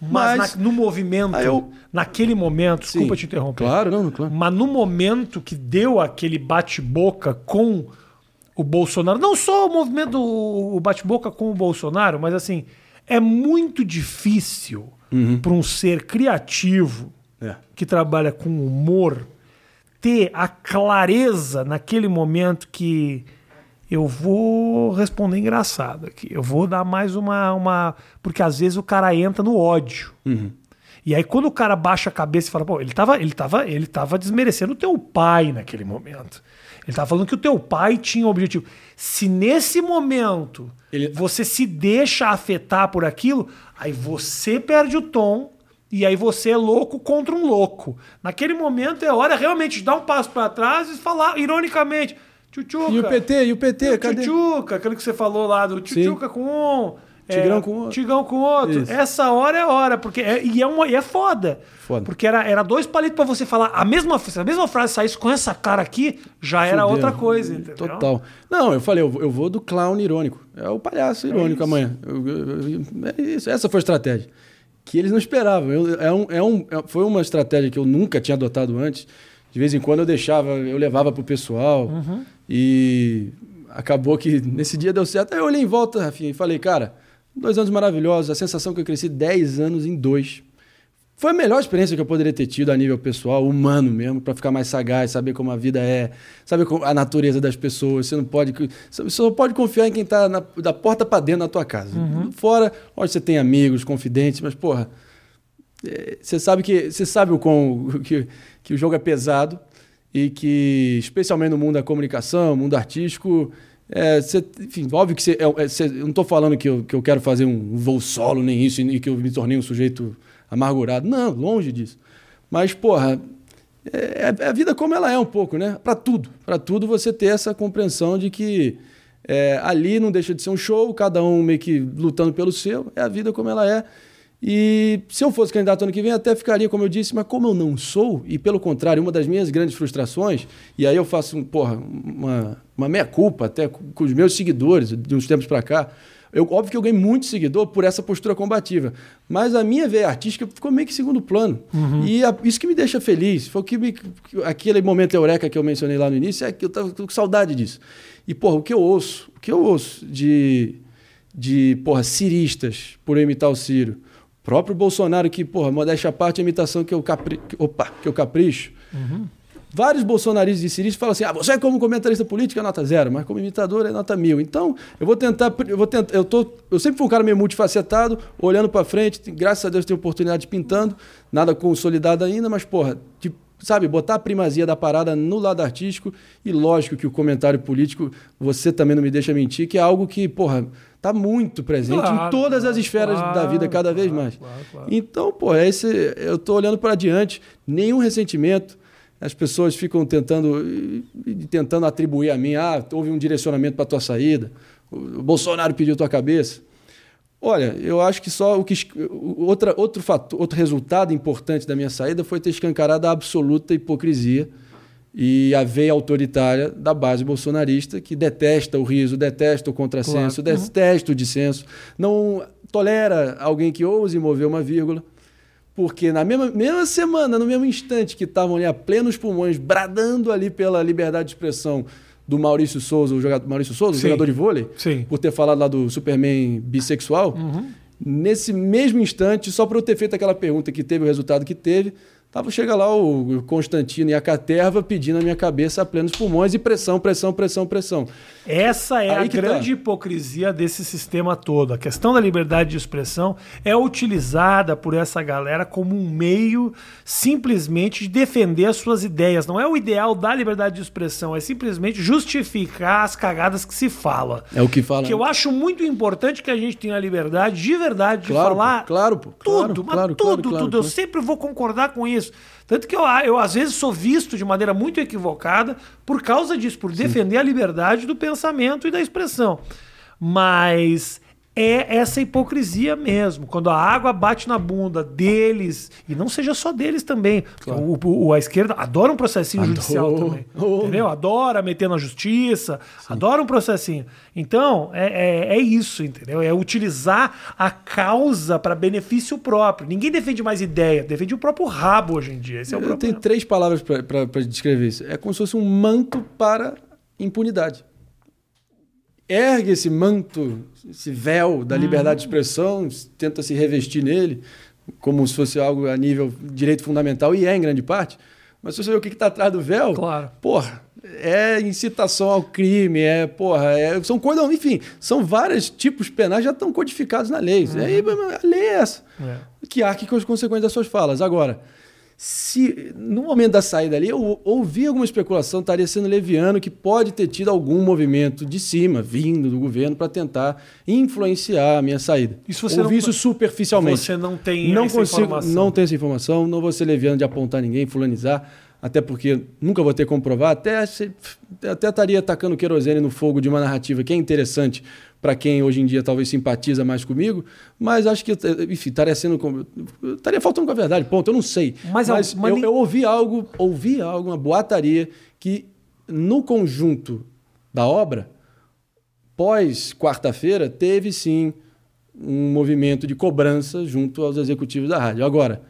Mas, na- no movimento, eu- naquele momento, Sim. desculpa te interromper, Claro, não, claro. mas no momento que deu aquele bate-boca com o Bolsonaro, não só o movimento, o bate-boca com o Bolsonaro, mas assim, é muito difícil Uhum. para um ser criativo É. que trabalha com humor ter a clareza naquele momento que eu vou responder engraçado aqui. Eu vou dar mais uma. uma porque às vezes o cara entra no ódio. E aí, quando o cara baixa a cabeça e fala, pô, ele tava, ele tava, ele tava desmerecendo o teu pai naquele momento. Ele tava falando que o teu pai tinha um objetivo. Se nesse momento Ele- você se deixa afetar por aquilo, aí você perde o tom e aí você é louco contra um louco. Naquele momento é hora realmente de dar um passo para trás e falar ironicamente, tchutchuca. E o PT? E o PT? Cadê? Tchutchuca, aquilo que você falou lá do tchutchuca com um. Tigrão é, com outro. Tigrão com outro. Isso. Essa hora é hora, porque é, e, é uma, e é foda. Foda. Porque era, era dois palitos pra você falar a mesma, se a mesma frase saísse com essa cara aqui, já era Fudeu. outra coisa, entendeu? Total. Não, eu falei, eu vou, eu vou do clown irônico. É o palhaço irônico isso. amanhã. Eu- eu- é isso. Essa foi a estratégia. Que eles não esperavam. Eu- é um, é um, é- foi uma estratégia que eu nunca tinha adotado antes. De vez em quando eu deixava, eu levava pro pessoal. Uhum. E acabou que nesse dia deu certo. Aí eu olhei em volta, Rafinha, e falei, cara, dois anos maravilhosos. A sensação que eu cresci 10 anos em dois. Foi a melhor experiência que eu poderia ter tido a nível pessoal, humano mesmo, para ficar mais sagaz, saber como a vida é, saber a natureza das pessoas. Você não pode. Você só pode confiar em quem está da porta para dentro da tua casa. Fora, onde você tem amigos, confidentes, mas, porra, é, você sabe que você sabe o quão, que, que o jogo é pesado e que, especialmente no mundo da comunicação, mundo artístico, é, você- enfim, óbvio que você, é, é, não estou falando que eu, que eu quero fazer um voo solo nem isso e que eu me tornei um sujeito amargurado. Não, longe disso. Mas, porra, é, é a vida como ela é um pouco, né? Para tudo. Para tudo você ter essa compreensão de que é, ali não deixa de ser um show, cada um meio que lutando pelo seu. É a vida como ela é. E se eu fosse candidato ano que vem, até ficaria, como eu disse, mas como eu não sou, e pelo contrário, uma das minhas grandes frustrações, e aí eu faço, porra, uma, uma meia-culpa até com os meus seguidores de uns tempos para cá. Eu, óbvio que eu ganhei muito seguidor por essa postura combativa, mas a minha veia artística ficou meio que segundo plano. E a- isso que me deixa feliz, foi o que me, que- aquele momento eureka que eu mencionei lá no início, é que eu tava com saudade disso. E, porra, o que eu ouço, o que eu ouço de, de porra, ciristas por imitar o Ciro, o próprio Bolsonaro, que, porra, modéstia à parte, a imitação que eu, capri, opa, que eu capricho. Vários bolsonaristas e ciristas falam assim: ah, você como comentarista político é nota zero, mas como imitador é nota mil. Então, eu vou tentar, eu vou tentar, eu tô, eu sempre fui um cara meio multifacetado, olhando para frente, graças a Deus tenho oportunidade pintando, nada consolidado ainda, mas porra, de, sabe, botar a primazia da parada no lado artístico e lógico que o comentário político, você também não me deixa mentir, que é algo que, porra, tá muito presente em Claro, todas as claro, esferas da claro, vida cada vez claro, mais. claro, claro. Então, pô, esse, eu tô olhando para adiante, nenhum ressentimento. As pessoas ficam tentando tentando atribuir a mim, ah, houve um direcionamento para tua saída, o Bolsonaro pediu tua cabeça. Olha, eu acho que só o que outra, outro fator, outro resultado importante da minha saída foi ter escancarado a absoluta hipocrisia e a veia autoritária da base bolsonarista que detesta o riso, detesta o contrassenso, detesta o dissenso, não tolera alguém que ouse mover uma vírgula. Porque na mesma, mesma semana, no mesmo instante que estavam ali a plenos pulmões, bradando ali pela liberdade de expressão do Maurício Souza, o jogador, Maurício Souza, jogador de vôlei, Sim. por ter falado lá do Superman bissexual, nesse mesmo instante, só para eu ter feito aquela pergunta que teve o resultado que teve, tava chega lá o Constantino e a Caterva pedindo a minha cabeça a plenos pulmões e pressão, pressão, pressão, pressão. Essa é Aí a tá. grande hipocrisia desse sistema todo. A questão da liberdade de expressão é utilizada por essa galera como um meio simplesmente de defender as suas ideias. Não é o ideal da liberdade de expressão, é simplesmente justificar as cagadas que se fala. É o que fala. Que eu acho muito importante que a gente tenha a liberdade, de verdade, de Claro, falar pô, claro, pô, tudo, claro, mas claro, tudo, claro, claro, tudo. Eu claro. sempre vou concordar com isso. Tanto que eu, eu, às vezes, sou visto de maneira muito equivocada por causa disso, por defender a liberdade do pensamento e da expressão. Mas é essa hipocrisia mesmo. Quando a água bate na bunda deles, e não seja só deles também. O, o- a esquerda adora um processinho Adoro. judicial também. Oh. Entendeu? Adora meter na justiça, adora um processinho. Então, é, é, é isso, entendeu? É utilizar a causa para benefício próprio. Ninguém defende mais ideia, defende o próprio rabo hoje em dia. Esse é o Eu problema. tenho três palavras para descrever isso. É como se fosse um manto para impunidade. Ergue esse manto, esse véu da liberdade de expressão, tenta se revestir nele, como se fosse algo a nível direito fundamental, e é em grande parte. Mas se você ver o que está atrás do véu, Claro. porra, é incitação ao crime, é, porra, é- são coisas, enfim, são vários tipos penais já estão codificados na lei. Aí, a lei é essa É. que arque com as consequências das suas falas. Agora, se no momento da saída ali eu ouvi alguma especulação, estaria sendo leviano que pode ter tido algum movimento de cima, vindo do governo, para tentar influenciar a minha saída. Isso você ouvi não- isso superficialmente. Você não tem não essa consigo, informação. não tenho essa informação, não vou ser leviano de apontar ninguém, fulanizar, até porque nunca vou ter que comprovar, até, até estaria atacando querosene no fogo de uma narrativa que é interessante para quem hoje em dia talvez simpatiza mais comigo, mas acho que, enfim, estaria sendo. estaria faltando com a verdade, ponto, eu não sei. Mas, Mas, mas eu, nem- eu ouvi algo, ouvi algo, uma boataria, que no conjunto da obra, pós quarta-feira, teve sim um movimento de cobrança junto aos executivos da rádio. Agora,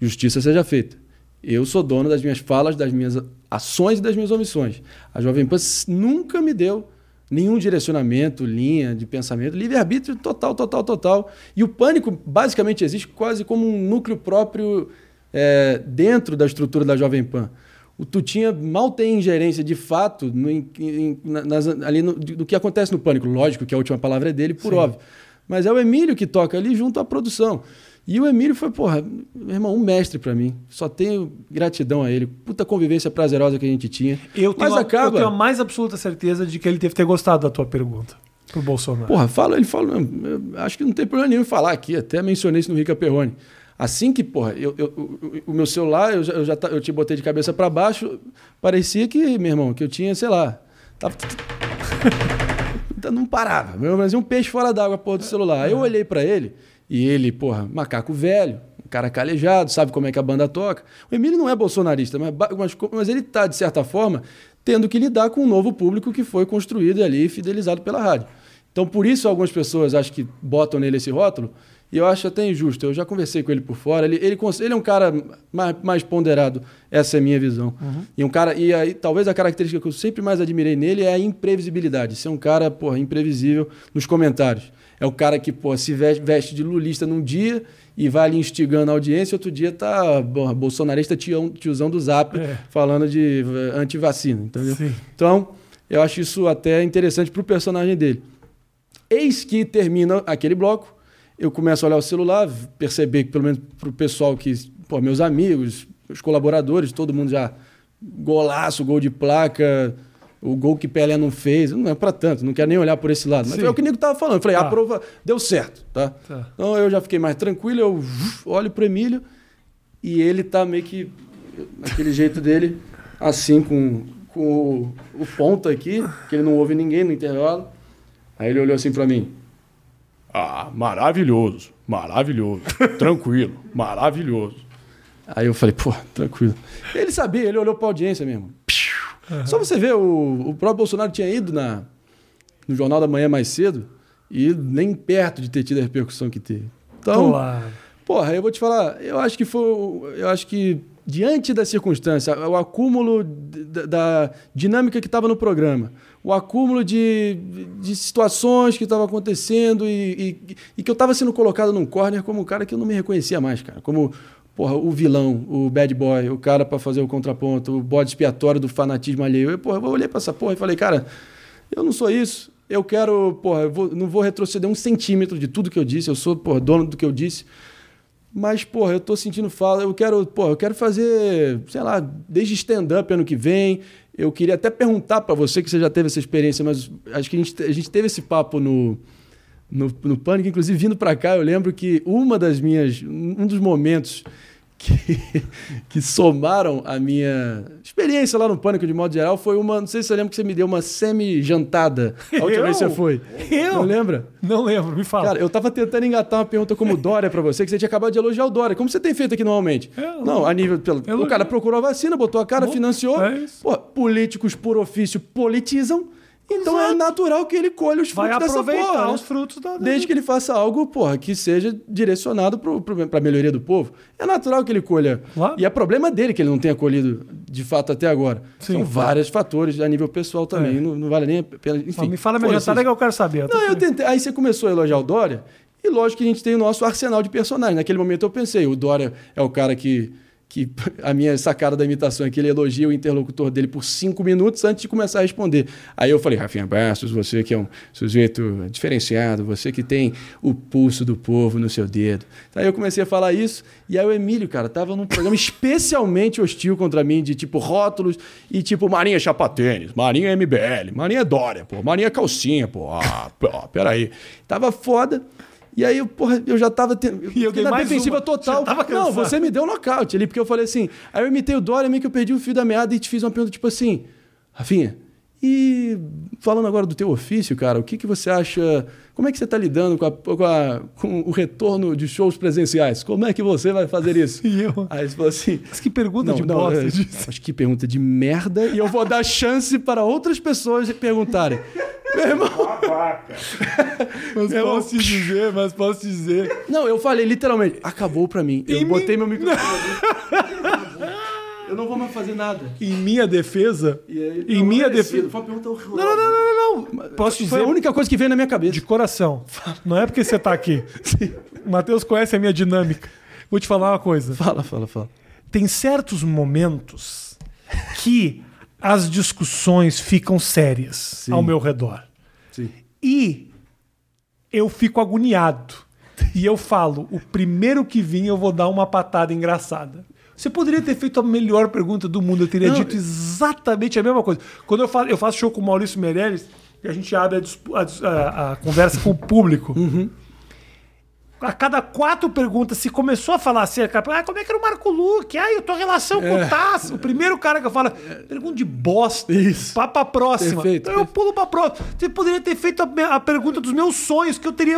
justiça seja feita. Eu sou dono das minhas falas, das minhas ações e das minhas omissões. A Jovem Pan nunca me deu nenhum direcionamento, linha de pensamento, livre-arbítrio total, total, total. E o pânico basicamente existe quase como um núcleo próprio é, dentro da estrutura da Jovem Pan. O Tutinha mal tem ingerência de fato no, em- em- na- nas- ali no, do que acontece no pânico. Lógico que a última palavra é dele, por óbvio. Mas é o Emílio que toca ali junto à produção. E o Emílio foi, porra, meu irmão, um mestre para mim. Só tenho gratidão a ele. Puta convivência prazerosa que a gente tinha. Eu tenho, Mas a, acaba. eu tenho a mais absoluta certeza de que ele deve ter gostado da tua pergunta pro Bolsonaro. Porra, fala, ele fala, "Não, eu acho que não tem problema nenhum em falar aqui, até mencionei isso no Rica Perrone. Assim que, porra, eu, eu- o- o meu celular, eu já, eu já eu te botei de cabeça para baixo, parecia que, meu irmão, que eu tinha, sei lá, tava... não parava, meu, mas um peixe fora d'água, porra, do celular. Aí eu olhei para ele, e ele, porra, macaco velho, um cara calejado, sabe como é que a banda toca. O Emílio não é bolsonarista, mas, mas, mas ele tá, de certa forma, tendo que lidar com um novo público que foi construído ali e fidelizado pela rádio. Então, por isso, algumas pessoas acho que botam nele esse rótulo, e eu acho até injusto. Eu já conversei com ele por fora. Ele, ele, ele é um cara mais, mais ponderado, essa é a minha visão. E um cara, e aí, talvez a característica que eu sempre mais admirei nele é a imprevisibilidade. Ser um cara, porra, imprevisível nos comentários. É o cara que, pô, se veste, de lulista num dia e vai ali instigando a audiência, outro dia tá porra, bolsonarista tião, tiozão do Zap É. falando de eh, antivacina, entendeu? Sim. Então, eu acho isso até interessante pro personagem dele. Eis que termina aquele bloco, eu começo a olhar o celular, perceber que, pelo menos pro pessoal que, pô, meus amigos, os colaboradores, todo mundo já golaço, gol de placa, o gol que Pelé não fez, não é para tanto, não quero nem olhar por esse lado. Mas Sim. é o que o Nico tava falando. Eu falei, Tá. a prova deu certo, tá? Tá. Então eu já fiquei mais tranquilo, eu olho pro Emílio e ele tá meio que naquele jeito dele, assim, com, com o, o ponto aqui, que ele não ouve ninguém no intervalo. Aí ele olhou assim pra mim. Ah, maravilhoso, maravilhoso, tranquilo, maravilhoso. Aí eu falei, pô, tranquilo. Ele sabia, ele olhou pra audiência mesmo. Só você ver, o, o próprio Bolsonaro tinha ido na, no Jornal da Manhã mais cedo e nem perto de ter tido a repercussão que teve. Então, Claro. Porra, eu vou te falar, eu acho que foi. Eu acho que, diante da circunstância, o acúmulo da, da dinâmica que estava no programa, o acúmulo de, de situações que estavam acontecendo e, e, e que eu estava sendo colocado num corner como um cara que eu não me reconhecia mais, cara. Como porra, o vilão, o bad boy, o cara para fazer o contraponto, o bode expiatório do fanatismo alheio. Eu, porra, eu olhei para essa porra e falei, cara, eu não sou isso. Eu quero, porra, eu vou, não vou retroceder um centímetro de tudo que eu disse. Eu sou, porra, dono do que eu disse. Mas, porra, eu tô sentindo falta. Eu quero, porra, eu quero fazer, sei lá, desde stand-up ano que vem. Eu queria até perguntar para você, que você já teve essa experiência, mas acho que a gente, a gente teve esse papo no, no, no Pânico. Inclusive, vindo para cá, eu lembro que uma das minhas. Um dos momentos que, que somaram a minha experiência lá no Pânico de modo geral foi uma. Não sei se você lembra que você me deu uma semi-jantada a última Eu? vez que você foi. Eu? Não lembra? Não lembro, me fala. Cara, eu tava tentando engatar uma pergunta como Dória pra você, que você tinha acabado de elogiar o Dória. Como você tem feito aqui normalmente? Eu- não, a nível. Pelo, o cara procurou a vacina, botou a cara, Bom, financiou. é. Pô, políticos por ofício politizam. Então é Exato. natural que ele colhe os Vai frutos dessa aproveitar porra. né? os frutos da. Desde que ele faça algo, porra, que seja direcionado para a melhoria do povo. É natural que ele colha. Claro. E é problema dele que ele não tenha colhido de fato até agora. Sim. São vários fatores a nível pessoal também. É. Não, não vale nem a pena. Enfim, me fala jantada isso. que eu quero saber. tô Não, eu tentei. Aí você começou a elogiar o Dória, e lógico que a gente tem o nosso arsenal de personagens. Naquele momento eu pensei, o Dória é o cara que. Que a minha sacada da imitação é que ele elogia o interlocutor dele por cinco minutos antes de começar a responder. Aí eu falei, Rafinha Bastos, você que é um sujeito diferenciado, você que tem o pulso do povo no seu dedo. Aí eu comecei a falar isso, e aí o Emílio, cara, tava num programa especialmente hostil contra mim, de tipo rótulos e tipo Marinha Chapatênis, Marinha MBL, Marinha Dória, pô, Marinha Calcinha, pô, ah, pô, peraí. Tava foda. E aí, porra, eu já tava tendo. E eu dei na defensiva uma. total. Não, você me deu um nocaute ali, porque eu falei assim. Aí eu imitei o Dória, meio que eu perdi o fio da meada e te fiz uma pergunta tipo assim: Rafinha, e falando agora do teu ofício, cara, o que, que você acha? Como é que você está lidando com, a- com a- com o retorno de shows presenciais? Como é que você vai fazer isso? E eu? Aí você falou assim. Mas que pergunta de Não, não, bosta é, disso. acho que pergunta de merda e eu vou dar chance para outras pessoas perguntarem. Meu irmão, Mas Eu- posso te dizer, mas posso te dizer. Não, eu falei literalmente, acabou pra mim. Eu Em botei meu microfone. Eu não vou mais fazer nada. Em minha defesa. Aí, Em não, minha merecido. defesa. Foi uma pergunta horrorosa. Não, não, não, não, não, não. Posso te Foi dizer a única coisa que veio na minha cabeça. de coração. Não é porque você tá aqui. O Matheus conhece a minha dinâmica. Vou te falar uma coisa. Fala, fala, fala. Tem certos momentos que as discussões ficam sérias ao meu redor. Sim. E eu fico agoniado. E eu falo, o primeiro que vir eu vou dar uma patada engraçada. Você poderia ter feito a melhor pergunta do mundo, eu teria Não, dito exatamente a mesma coisa. Quando eu faço, eu faço show com o Maurício Meirelles, e a gente abre a, a a- a conversa com o público. A cada quatro perguntas, se começou a falar assim, ah, como é que era o Marco Luque? Ah, a tua relação com o Tasso. O primeiro cara que eu falo, pergunta de bosta. Isso. Pá pra próxima. Perfeito, Então eu pulo pra próxima. Você poderia ter feito a, a pergunta dos meus sonhos, que eu teria.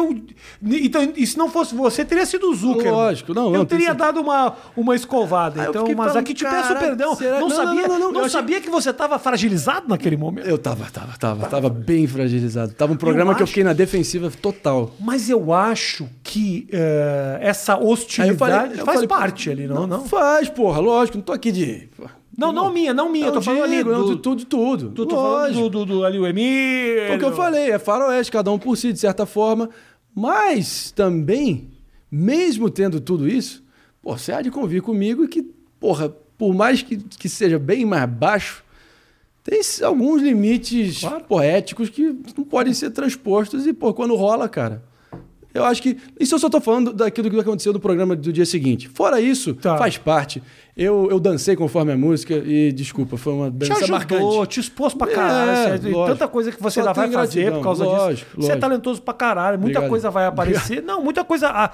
Então, e se não fosse você, teria sido o Zucker. Lógico, não, Eu não, tem teria dado uma, uma escovada. Eu então, mas falando, aqui te peço "Caraca, perdão. será- Não, Não, sabia, não, não, não, eu achei- sabia que você estava fragilizado naquele momento. Eu tava, tava, tava, tava bem fragilizado. Tava um programa Eu que eu acho- fiquei na defensiva total. Mas eu acho que eh, essa hostilidade falei, faz falei, parte ali, não? Não, Faz, porra, lógico, não tô aqui de. não, não minha, não minha. Eu tô falando ali não, do, de tudo, de tudo. do, tô falando do, do, do- ali o Emílio. Foi o que eu falei, é faroeste, cada um por si, de certa forma. Mas também, mesmo tendo tudo isso, pô, você há de convir comigo que, porra, por mais que, que seja bem mais baixo, tem alguns limites Claro. poéticos que não podem ser transpostos e, pô, quando rola, cara. Eu acho que. Isso eu só tô falando daquilo que aconteceu no programa do dia seguinte. Fora isso, Tá. faz parte. Eu, eu dancei conforme a música e, desculpa, foi uma Te dança ajudou, marcante. te expôs pra É, caralho. você- lógico. tanta coisa que você ainda vai tem fazer gratidão, por causa lógico, disso. Você é lógico. talentoso pra caralho. Muita Obrigado. coisa vai aparecer. Não, muita coisa. A,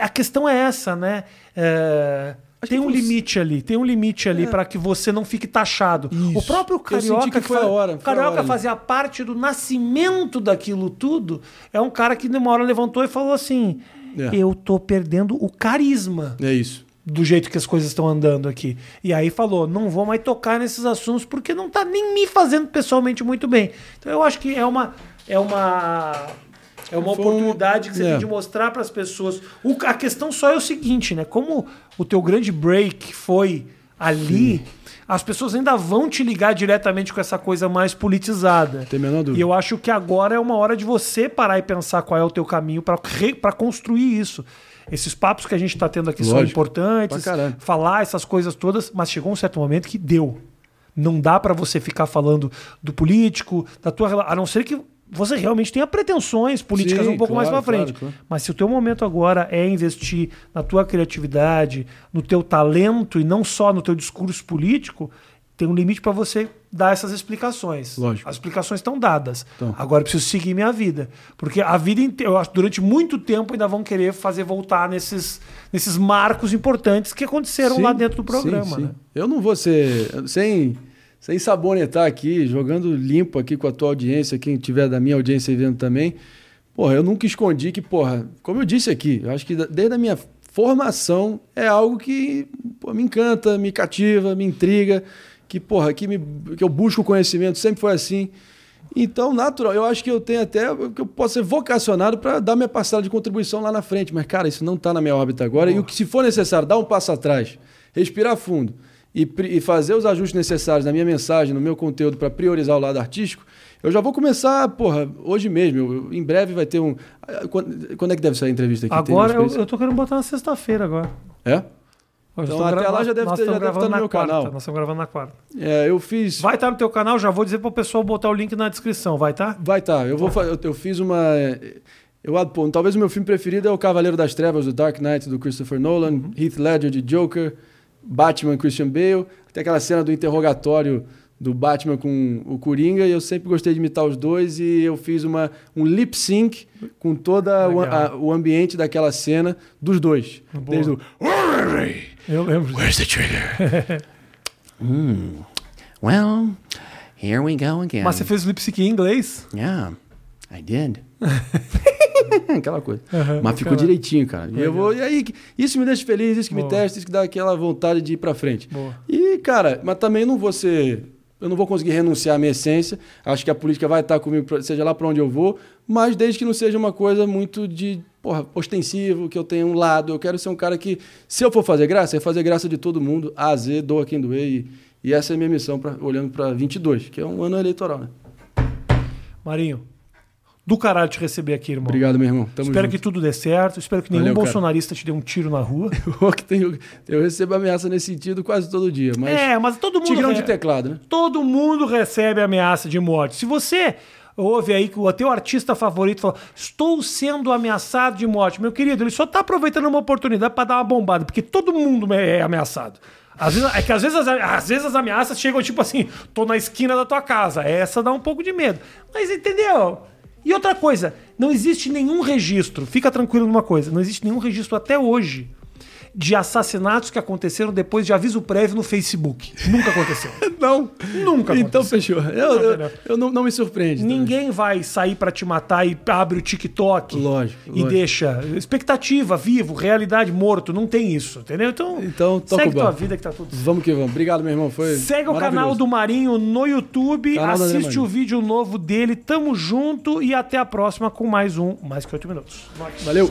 a questão é essa, né? É, tem que um foi- limite ali, tem um limite ali pra que você não fique taxado. Isso. O próprio Carioca, que foi fa- a hora, o foi a Carioca hora ali. fazia parte do nascimento daquilo tudo. É um cara que, numa hora, levantou e falou assim: É. Eu tô perdendo o carisma É isso. do jeito que as coisas estão andando aqui. E aí falou: não vou mais tocar nesses assuntos porque não tá nem me fazendo pessoalmente muito bem. Então eu acho que é uma. É uma. É uma Foi um- oportunidade que você é. tem de mostrar para as pessoas. O- a questão só é o seguinte, né? Como o teu grande break foi ali, as pessoas ainda vão te ligar diretamente com essa coisa mais politizada. Tem a menor dúvida. E eu acho que agora é uma hora de você parar e pensar qual é o teu caminho para construir isso. Esses papos que a gente está tendo aqui são Lógico. importantes, Pra caralho. falar essas coisas todas, mas chegou um certo momento que deu. Não dá para você ficar falando do político, da tua a não ser que você realmente tenha pretensões políticas Sim, um pouco mais claro, para frente. claro, claro. Mas se o teu momento agora é investir na tua criatividade, no teu talento e não só no teu discurso político, tem um limite para você dar essas explicações. Lógico. As explicações estão dadas. Então. Agora eu preciso seguir minha vida. Porque a vida inteira, eu acho durante muito tempo ainda vão querer fazer voltar nesses, nesses marcos importantes que aconteceram lá Sim, dentro do programa. sim, sim. né? Eu não vou ser. Sem, sem sabonetar aqui, jogando limpo aqui com a tua audiência, quem tiver da minha audiência vendo também. Porra, eu nunca escondi que, porra, como eu disse aqui, eu acho que desde a minha formação é algo que pô, me encanta, me cativa, me intriga, que, porra, que, me, que eu busco conhecimento, sempre foi assim. Então, natural, eu acho que eu tenho até que eu posso ser vocacionado para dar minha parcela de contribuição lá na frente, mas cara, isso não está na minha órbita agora. E o que se for necessário, dar um passo atrás, respirar fundo e, e fazer os ajustes necessários na minha mensagem, no meu conteúdo para priorizar o lado artístico, eu já vou começar, porra, hoje mesmo. Eu- em breve vai ter um. ah, Quando, quando é que deve sair a entrevista aqui? Agora eu, eu tô querendo botar na sexta-feira agora. É? Hoje Então, até lá já deve ter- já deve estar gravando no meu quarta, canal. Nós estamos gravando na quarta. É, eu fiz. Vai estar no teu canal, já vou dizer pro pessoal botar o link na descrição, vai estar? Vai tá. Eu vou eu, eu fiz uma eu talvez o meu filme preferido é o Cavaleiro das Trevas do Dark Knight do Christopher Nolan, Uhum. Heath Ledger de Joker, Batman Christian Bale, tem aquela cena do interrogatório do Batman com o Coringa e eu sempre gostei de imitar os dois e eu fiz uma um lip sync com todo o ambiente daquela cena dos dois, Boa. desde o Eu lembro. Where's the trigger? Well, here we go again. Mas você fez o lip sync em inglês? Yeah, I did. Aquela coisa. Aham, Mas ficou bacana. direitinho, cara. E, eu vou, e aí, isso me deixa feliz, isso que me Boa. testa, isso que dá aquela vontade de ir pra frente. Boa. E, cara, mas também não vou ser. Eu não vou conseguir renunciar à minha essência. Acho que a política vai estar comigo, seja lá pra onde eu vou, mas desde que não seja uma coisa muito de. Porra, ostensivo, que eu tenha um lado. Eu quero ser um cara que, se eu for fazer graça, é fazer graça de todo mundo, A Z, doa quem doer. E, e essa é a minha missão, pra, olhando pra 22, que é um ano eleitoral, né? Marinho, do caralho te receber aqui, irmão. Obrigado, meu irmão. Tamo espero junto. que tudo dê certo. Espero que nenhum Valeu, cara. bolsonarista te dê um tiro na rua. Eu, que tenho, eu recebo ameaça nesse sentido quase todo dia, mas é, mas todo mundo. tigrão re- de teclado, né? Todo mundo recebe ameaça de morte. Se você ouve aí que o teu artista favorito fala, estou sendo ameaçado de morte, meu querido, ele só tá aproveitando uma oportunidade para dar uma bombada, porque todo mundo é ameaçado. Às vezes, é que às vezes, as, às vezes as ameaças chegam tipo assim, tô na esquina da tua casa. Essa dá um pouco de medo. Mas entendeu? E outra coisa, não existe nenhum registro, fica tranquilo numa coisa, não existe nenhum registro até hoje de assassinatos que aconteceram depois de aviso prévio no Facebook. Nunca aconteceu. Não. Nunca Então aconteceu. fechou. Eu, eu, entendeu? eu não, não me surpreende. também. Ninguém vai sair pra te matar e abre o TikTok Lógico, e lógico. deixa expectativa, vivo, realidade, morto. Não tem isso, entendeu? Então, Então, toca segue tua vida que tá tudo certo. Vamos que vamos. Obrigado, meu irmão. Foi Segue o canal do Marinho no YouTube, Canal assiste o vídeo novo dele. Tamo junto e até a próxima com mais um Mais Que Oito Minutos. Nós. Valeu.